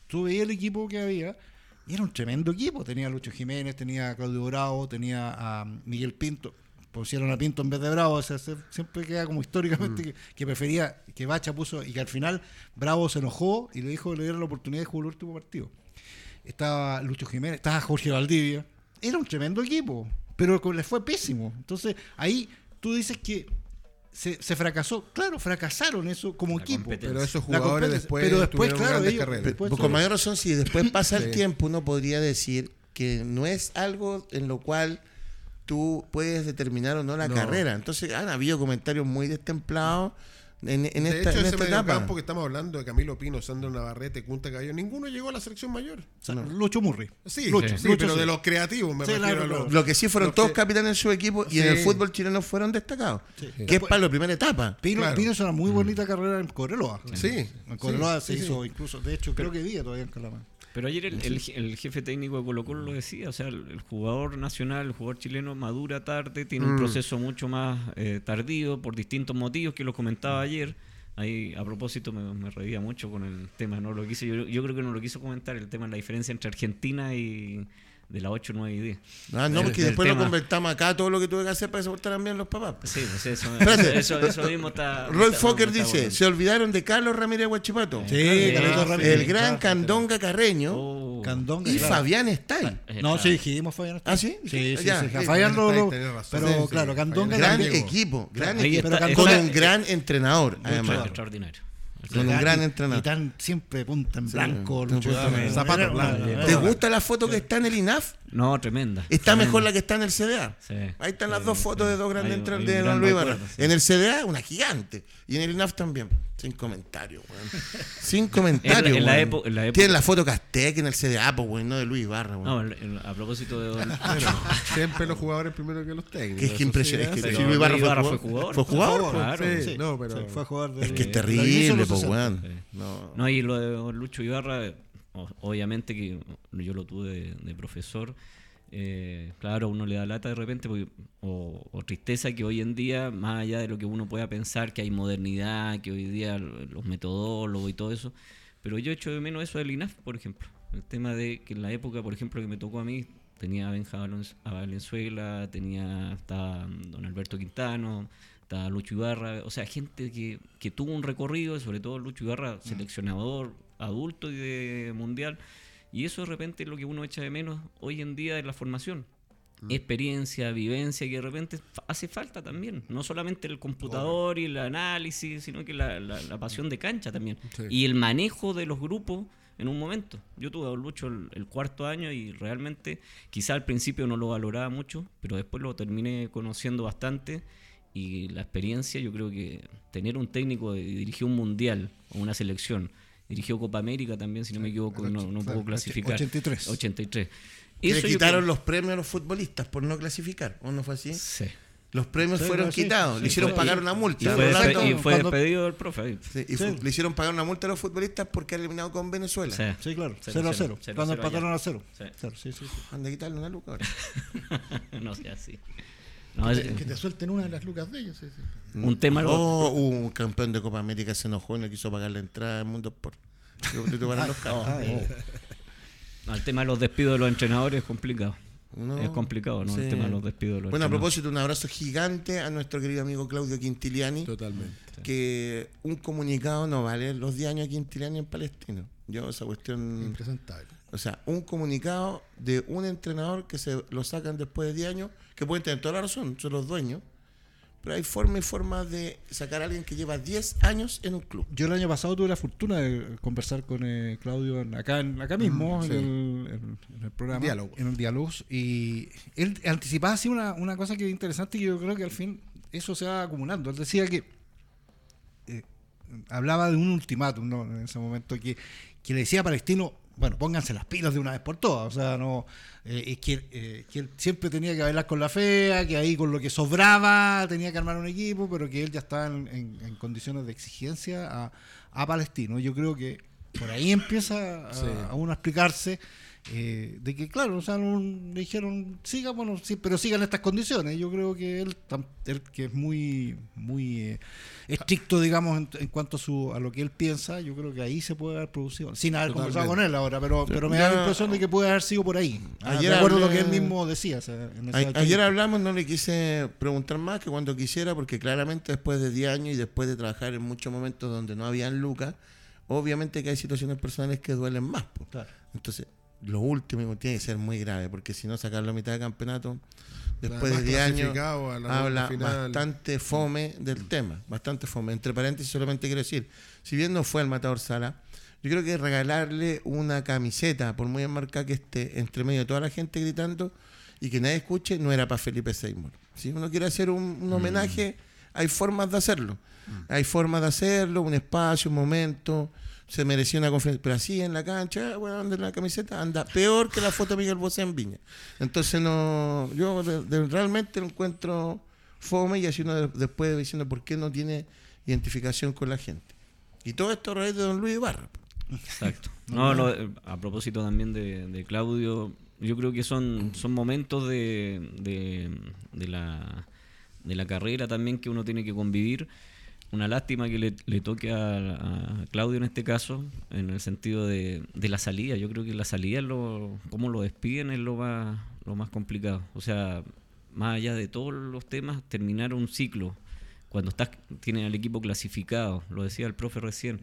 Tú veías el equipo que había y era un tremendo equipo. Tenía a Lucho Jiménez, tenía a Claudio Bravo, tenía a Miguel Pinto. Pusieron a Pinto en vez de Bravo. O sea, se- siempre queda como históricamente Mm. que, que prefería que Bacha puso y que al final Bravo se enojó y le dijo que le diera la oportunidad de jugar el último partido. Estaba Lucho Jiménez, estaba Jorge Valdivia. Era un tremendo equipo, pero co- le fue pésimo. Entonces ahí tú dices que se, se fracasó. Claro, fracasaron eso como La equipo. Pero esos jugadores después, Pero después, tuvieron claro, grandes ellos- carreras. después Pues con mayor razón, si después pasa el tiempo, uno podría decir que no es algo en lo cual tú puedes determinar o no la No. carrera. Entonces han habido comentarios muy destemplados en, en de esta, hecho, en ese esta etapa. mediocampo que estamos hablando de Camilo Pino, Sandro Navarrete, Cunta Cabello, ninguno llegó a la selección mayor. O sea, Lucho Murri. Sí, Lucho, sí, Lucho, pero sí. de los creativos me Sí, refiero claro, a los-. Lo que sí fueron todos que- capitanes en su equipo y en el fútbol chileno fueron destacados. Que es para la primera etapa. Pino, Claro. Pino hizo una muy bonita carrera en Cobreloa. Sí, En Cobreloa sí, se sí, hizo incluso, de hecho, creo que día todavía en Calama. Pero ayer el, el- el jefe técnico de Colo Colo lo decía, o sea, el, el jugador nacional, el jugador chileno madura tarde, tiene un Mm. proceso mucho más eh, tardío por distintos motivos que lo comentaba ayer. Ahí, a propósito, me, me reía mucho con el tema, no lo quise, yo, yo creo que no lo quiso comentar, el tema de la diferencia entre Argentina y de la 8, 9 y 10. Ah, no, porque después lo convertamos acá todo lo que tuve que hacer para que se portaran bien los papás. Sí, pues eso, eso, eso mismo está... Roy está- Fokker está dice, se olvidaron de Carlos Ramírez Guachipato. Sí, Eh, Carlito ah, Ramírez. el gran claro, Candonga Carreño Oh. Candonga, y claro. Fabián Stay. Eh, No, sí, dijimos Fabián. ¿Ah, sí? Sí, sí, Ya, sí. sí, Fabián lo-. Pero claro, Candonga Gran equipo, gran equipo. está- con un gran entrenador, además. Extraordinario. Con un Y- gran y entrenador. tan siempre punta en blanco. sí, Lucho punta en Dame. blanco. Zapato Era una- blanco. era ¿Te gusta la foto que está en el INAF? No, tremenda. Está mejor la que está en el CDA. Sí. Ahí están las Sí, dos fotos sí. de dos grandes hay de Don Luis sí. En el CDA, una gigante. Y en el INAF también. Sin comentario, weón. Sin comentario, En la- en la la época- Tienen la foto Castec en el CDA, pues, weón, no de Luis Ibarra, weón. No, el- el- a propósito de Don... Bueno, siempre los jugadores primero que los técnicos. que es que impresionante. sí, Es que pero si Luis Ibarra Luis fue, jugador. fue jugador. ¿Fue jugador? Fue jugador, Claro. Sí, Sí, no, pero. sí, fue de- Es que es terrible, pues, 60. weón. No. No, y lo de Lucho Ibarra, eh, obviamente que yo lo tuve de, de profesor. eh, claro, uno le da lata de repente porque- o, o tristeza que hoy en día, más allá de lo que uno pueda pensar, que hay modernidad, que hoy día los metodólogos y todo eso, pero yo echo de menos eso del INAF, por ejemplo. El tema de que en la época, por ejemplo, que me tocó a mí, tenía a Benja a Valenzuela, tenía estaba mm, don Alberto Quintano, estaba Lucho Ibarra, o sea, gente que, que tuvo un recorrido, sobre todo Lucho Ibarra, seleccionador adulto y de mundial, y eso de repente es lo que uno echa de menos hoy en día de la formación. Experiencia, vivencia, que de repente hace falta también. No solamente el computador y el análisis, sino que la, la- la pasión de cancha también. Sí. Y el manejo de los grupos en un momento. Yo tuve a Don Lucho el, el cuarto año y realmente quizá al principio no lo valoraba mucho, pero después lo terminé conociendo bastante y la experiencia, yo creo que tener un técnico que dirigió un mundial o una selección, dirigió Copa América también, si no me equivoco, no, no puedo clasificar. 83. 83. Que le Eso yo quitaron creo- los premios a los futbolistas por no clasificar. ¿O no fue así? Sí. Los premios Sí, fueron no, sí, quitados. sí, le hicieron pagar y- una Y multa. fue, Rolando. despe- y fue cuando- despedido el profe. y le hicieron pagar una multa a los futbolistas porque han eliminado con Venezuela. Sí. Sí, claro. Cero, 0 a cero, 0. cero, Cuando empataron a 0. Sí. Cero, sí, sí, sí. Han de quitarle una luca ahora. no sé así. No, es- Que te suelten una de las lucas de ellos. sí, sí. un tema lo- Oh, un campeón de Copa América se enojó y no quiso pagar la entrada al Mundo carros. Ah, no, el tema de los despidos de los entrenadores es complicado. No. Es complicado, ¿no? Sí. El tema de los despidos de los Bueno, a propósito, un abrazo gigante a nuestro querido amigo Claudio Quintiliani. Totalmente. Que un comunicado no vale los 10 años de Quintiliani en Palestino. Yo, esa cuestión. Impresentable. O sea, un comunicado de un entrenador que se lo sacan después de 10 años, que pueden tener toda la razón, son los dueños. Pero hay forma y forma de sacar a alguien que lleva 10 años en un club. Yo el año pasado tuve la fortuna de conversar con eh, Claudio acá, acá mismo, Mm, sí. en, el, en- en el programa. Diálogo. En el diálogo. Y él anticipaba así una, una cosa que es interesante y yo creo que al fin eso se va acumulando. Él decía que eh, hablaba de un ultimátum ¿no? en ese momento que, que le decía a Palestino, bueno, pónganse las pilas de una vez por todas. O sea, no eh, es que, eh, que él siempre tenía que bailar con la fea, que ahí con lo que sobraba tenía que armar un equipo, pero que él ya estaba en, en- en condiciones de exigencia a, a Palestino. Yo creo que por ahí empieza a, Sí. a uno a explicarse eh, de que, claro, o sea, no- le dijeron, siga, bueno, sí, pero sigan estas condiciones. Yo creo que él, él que es muy, muy eh, estricto, digamos, en, en cuanto a, su, a lo que él piensa, yo creo que ahí se puede haber producido, sin haber Totalmente. conversado con él ahora, pero, pero me da la impresión de que puede haber sido por ahí. Ah, Ayer de acuerdo a lo hablé- que él mismo decía. o sea, en esa A- entrevista. ayer hablamos, no le quise preguntar más que cuando quisiera, porque claramente después de 10 años y después de trabajar en muchos momentos donde no habían lucas, obviamente que hay situaciones personales que duelen más. Claro. Entonces, lo último tiene que ser muy grave, porque si no sacarlo a mitad de campeonato, después de Además, 10 años, habla bastante fome del tema, bastante fome. Entre paréntesis, solamente quiero decir, si bien no fue el Matador Sala, yo creo que regalarle una camiseta, por muy enmarcada que esté, entre medio de toda la gente gritando, y que nadie escuche, no era para Felipe Seymour. Si uno quiere hacer un, Mm. un homenaje, hay formas de hacerlo. Hay formas de hacerlo, un espacio, un momento. Se merecía una conferencia. Pero así en la cancha, bueno, anda en la camiseta, anda peor que la foto de Miguel Bosé en Viña. Entonces, no yo de- de- realmente lo encuentro fome y así uno de- después diciendo por qué no tiene identificación con la gente. Y todo esto a raíz de don Luis Ibarra. Exacto. No, no, eh, a propósito también de, de Claudio, yo creo que son, son momentos de, de, de la, de la carrera también que uno tiene que convivir. Una lástima que le, le toque a, a Claudio en este caso, en el sentido de, de la salida. Yo creo que la salida, es lo, cómo lo despiden, es lo más, lo más complicado. O sea, más allá de todos los temas, terminar un ciclo cuando estás tienen al equipo clasificado, lo decía el profe recién.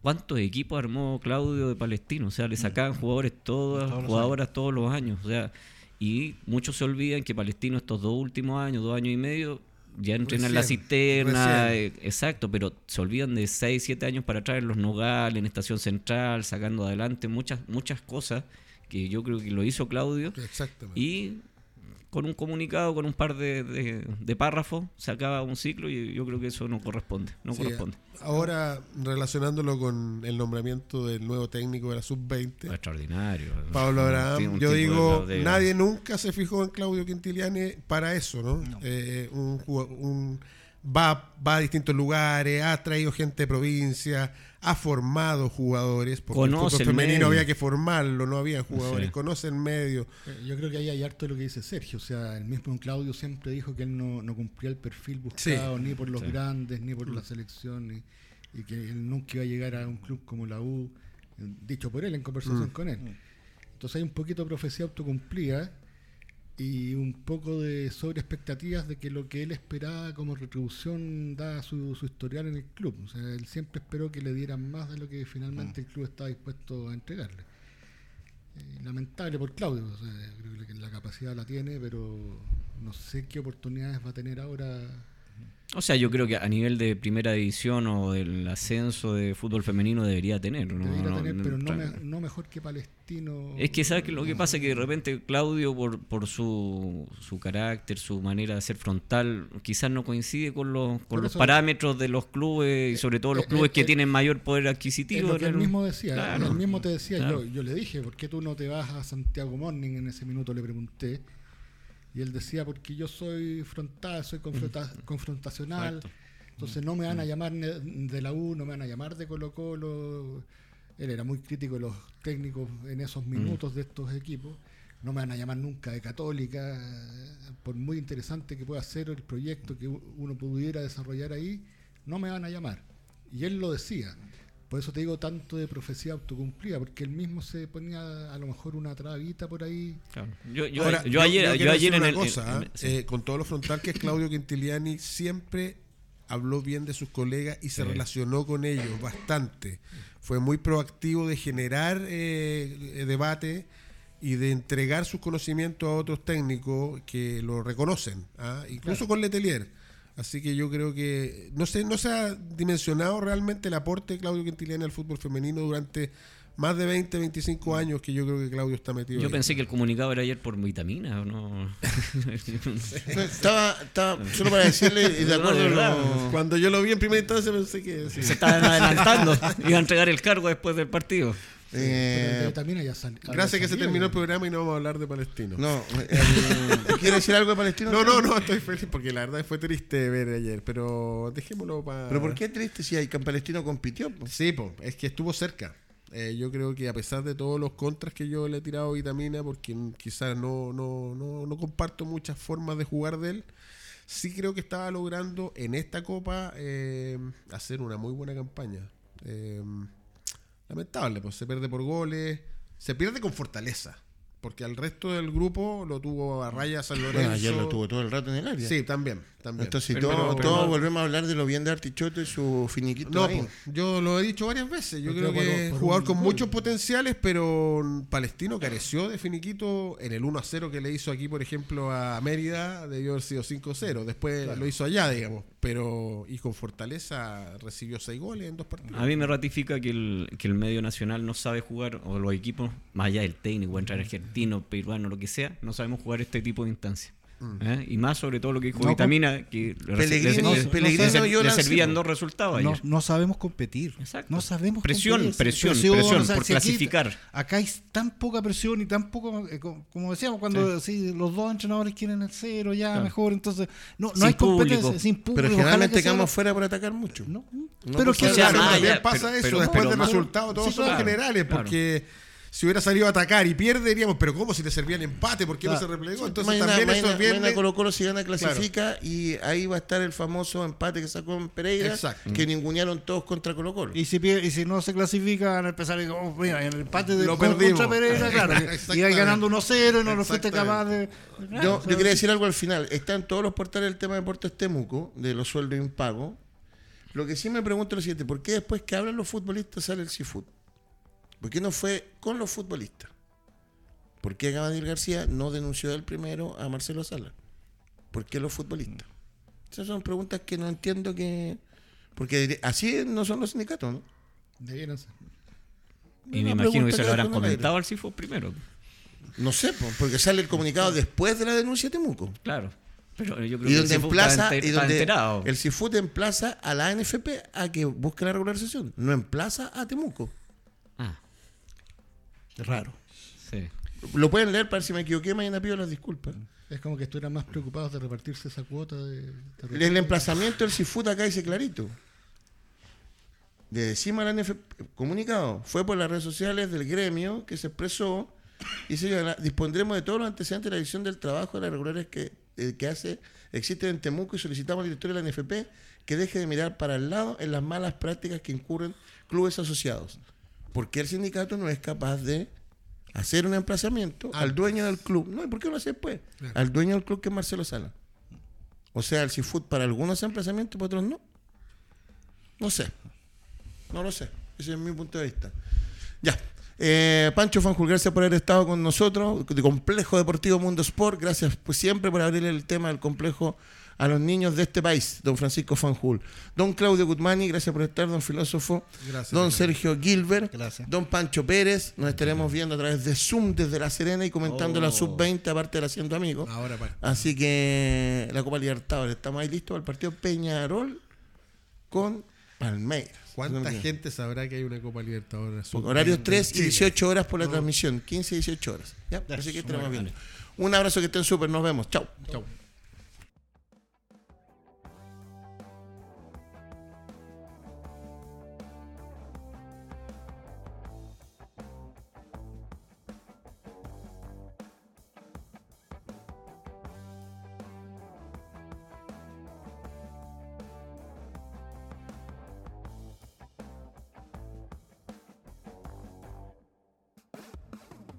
¿Cuántos equipos armó Claudio de Palestino? O sea, le sacaban jugadores todas, Todos jugadoras todos los años. O sea, y muchos se olvidan que Palestino estos dos últimos años, dos años y medio, ya entrenan la cisterna, eh, exacto, pero se olvidan de 6, 7 años para atrás en los Nogales, en Estación Central, sacando adelante muchas, muchas cosas que yo creo que lo hizo Claudio. Exactamente. Y con un comunicado, con un par de, de- de párrafos, se acaba un ciclo y yo creo que eso no corresponde. No Sí, corresponde. Ahora, relacionándolo con el nombramiento del nuevo técnico de la Es sub-20, Extraordinario. Pablo Abraham, un yo digo, de- de- nadie nunca se fijó en Claudio Quintiliani para eso, ¿no? Eh, un, un- va, va a distintos lugares, ha traído gente de provincia, ha formado jugadores, porque Conoce el femenino medio. había que formarlo, no había jugadores, Sí. conoce el medio. Eh, Yo creo que ahí hay harto de lo que dice Sergio. O sea, el mismo Claudio siempre dijo que él no, no cumplía el perfil buscado ni por los Sí. grandes, ni por la selección, ni- y que él nunca iba a llegar a un club como la U, dicho por él en conversación con él. Entonces hay un poquito de profecía autocumplida y un poco de sobre expectativas de que lo que él esperaba como retribución da su, su historial en el club. O sea, él siempre esperó que le dieran más de lo que finalmente el club estaba dispuesto a entregarle. Eh, lamentable por Claudio, o sea, creo que la capacidad la tiene, pero no sé qué oportunidades va a tener ahora. O sea, yo creo que a nivel de primera división o del ascenso de fútbol femenino debería tener. ¿no? Debería No, tener, no, pero me- no mejor que Palestino. Es que, ¿sabes? Lo que pasa es que de repente Claudio, por, por su, su carácter, su manera de ser frontal, quizás no coincide con los, con los parámetros de los clubes y sobre todo los Eh, clubes eh, que eh, tienen mayor poder adquisitivo. lo que él mismo decía, Claro. él mismo te decía, Claro. yo, yo le dije, ¿por qué tú no te vas a Santiago Morning? En ese minuto le pregunté. Y él decía, porque yo soy frontal, soy confronta- confrontacional. Exacto. Entonces no me van a llamar de la U, no me van a llamar de Colo Colo. Él era muy crítico de los técnicos en esos minutos de estos equipos. No me van a llamar nunca de Católica. Por muy interesante que pueda ser el proyecto que uno pudiera desarrollar ahí, no me van a llamar. Y él lo decía. Por eso te digo tanto de profecía autocumplida, porque él mismo se ponía a lo mejor una trabita por ahí. Claro. Yo, yo, Ahora, yo ayer, yo ayer en una el. cosa, sí. Eh, con todo lo frontal que es Claudio Quintiliani, siempre habló bien de sus colegas y se Sí. relacionó con ellos bastante. Fue muy proactivo de generar eh, eh, debate y de entregar sus conocimientos a otros técnicos que lo reconocen, ¿ah? incluso con Letelier. Así que yo creo que no se, no se ha dimensionado realmente el aporte de Claudio Quintiliani al fútbol femenino durante más de 20, 25 años que yo creo que Claudio está metido. Yo ahí. pensé que el comunicado era ayer por vitamina, ¿o no? Estaba, estaba solo para decirle, y de acuerdo, Cuando yo lo vi en primera instancia pensé que sí. Se estaban adelantando. Iba a entregar el cargo después del partido. Eh, el también ya sal- Gracias que se terminó el programa y no vamos a hablar de Palestino. no, el- ¿quiere decir algo de Palestino? No, no, no, estoy feliz porque la verdad fue triste ver ayer, pero dejémoslo para... ¿Pero por qué triste si hay que Palestino compitió? po? Sí, po, es que estuvo cerca. Eh, yo creo que a pesar de todos los contras que yo le he tirado a Vitamina, porque quizás no, no, no, no comparto muchas formas de jugar de él, sí creo que estaba logrando en esta copa eh, hacer una muy buena campaña. Eh, lamentable, pues se pierde por goles, se pierde con fortaleza, porque al resto del grupo lo tuvo a raya San Lorenzo. Bueno, ayer lo tuvo todo el rato en el área. Sí, también, también. Entonces, Pero- todos pero- todos pero- volvemos a hablar de lo bien de Artichoto y su finiquito No, ahí. po, yo lo he dicho varias veces. Yo creo que es jugador con muchos potenciales, pero Palestino careció de finiquito en el 1 a 0 que le hizo aquí, por ejemplo, a Mérida. Debió haber sido 5 a 0. Después lo hizo allá, digamos. pero y con Fortaleza recibió seis goles en dos partidos. A mí me ratifica que el, que el medio nacional no sabe jugar, o los equipos, más allá del técnico, entrar argentino, peruano, lo que sea, no sabemos jugar este tipo de instancias. ¿Eh? Y más sobre todo lo que dijo No, Vitamina, que le- Pellegrino- le- le- Pellegrino le- y Yola le servían dos resultados No, ayer. no sabemos competir. Exacto. No sabemos Presión, competir. presión, presión por aquí- clasificar. acá hay tan poca presión y tan poco, eh, co- como decíamos, cuando sí, los dos entrenadores quieren el cero, ya Claro. mejor, entonces no, no Sin hay competencia, público. sin público. Pero generalmente que sea- quedamos fuera por atacar mucho. No, No pero que pasa pero- eso, pero- después del resultado, todos son generales, claro. porque si hubiera salido a atacar y pierde, diríamos, pero ¿cómo si le servían empate? ¿Por qué no Claro. se replegó? Entonces mañana, también mañana, eso viene... mañana Colo Colo si gana clasifica y ahí va a estar el famoso empate que sacó en Pereira, Exacto. que ningunearon todos contra Colo Colo. Y si, y si no se clasifica, van a empezar a decir, oh, mira, en el empate de Lo contra Pereira, claro, ahí ganando 1-0 y no lo fuiste capaz de... Yo, Claro, o sea, yo quería decir algo al final. Está en todos los portales el tema de Deportes Temuco, de los sueldos impagos. Lo que sí me pregunto es lo siguiente, ¿por qué después que hablan los futbolistas sale el seafood? ¿Por qué no fue con los futbolistas? ¿Por qué Gabriel García no denunció el primero a Marcelo Sala? ¿Por qué los futbolistas? Esas son preguntas que no entiendo que... Porque así no son los sindicatos, ¿no? Debieron ser. Y me imagino que se que lo habrán el comentado al CIFO primero. No sé, po, porque sale el comunicado después de la denuncia de Temuco. Claro. Pero yo creo Y que donde el CIFO emplaza, y donde enterado. el CIFUT emplaza a la ANFP a que busque la regularización, no emplaza a Temuco. Raro. sí. Lo pueden leer para si me equivoqué, mañana pido las disculpas. Es como que estuvieran más preocupados de repartirse esa cuota de. de El emplazamiento del CIFUT acá dice clarito. De encima la ANFP, comunicado, fue por las redes sociales del gremio que se expresó y se dispondremos de todos los antecedentes de la división del trabajo de las regulares que, eh, que hace existen en Temuco y solicitamos al director de la NFP que deje de mirar para el lado en las malas prácticas que incurren clubes asociados. Porque el sindicato no es capaz de hacer un emplazamiento al dueño del club. No, ¿y por qué no lo hace después? Al dueño del club que es Marcelo Sala. O sea, el Seafood para algunos emplazamientos, para otros no. No sé. No lo sé. Ese es mi punto de vista. Ya. Eh, Pancho Fanjul, gracias por haber estado con nosotros. De Complejo Deportivo Mundo Sport. Gracias pues, siempre por abrir el tema del complejo a los niños de este país, don Francisco Fanjul. Don Claudio Guzmani, gracias por estar, don filósofo. Gracias, don. Sergio Gilbert. Gracias. Don Pancho Pérez. Nos estaremos viendo a través de Zoom desde La Serena y comentando la Oh. sub-20, aparte de la Haciendo Amigos. Ahora, pa- Así que la Copa Libertadores, estamos ahí listos para el partido Peñarol con Palmeiras. ¿cuánta gente sabrá que hay una Copa Libertadores? Horarios 3 y Chile. 18 horas por la transmisión, 15 y 18 horas. ¿ya? Así que estaremos viendo. Un abrazo, que estén súper, nos vemos. Chao. Chau.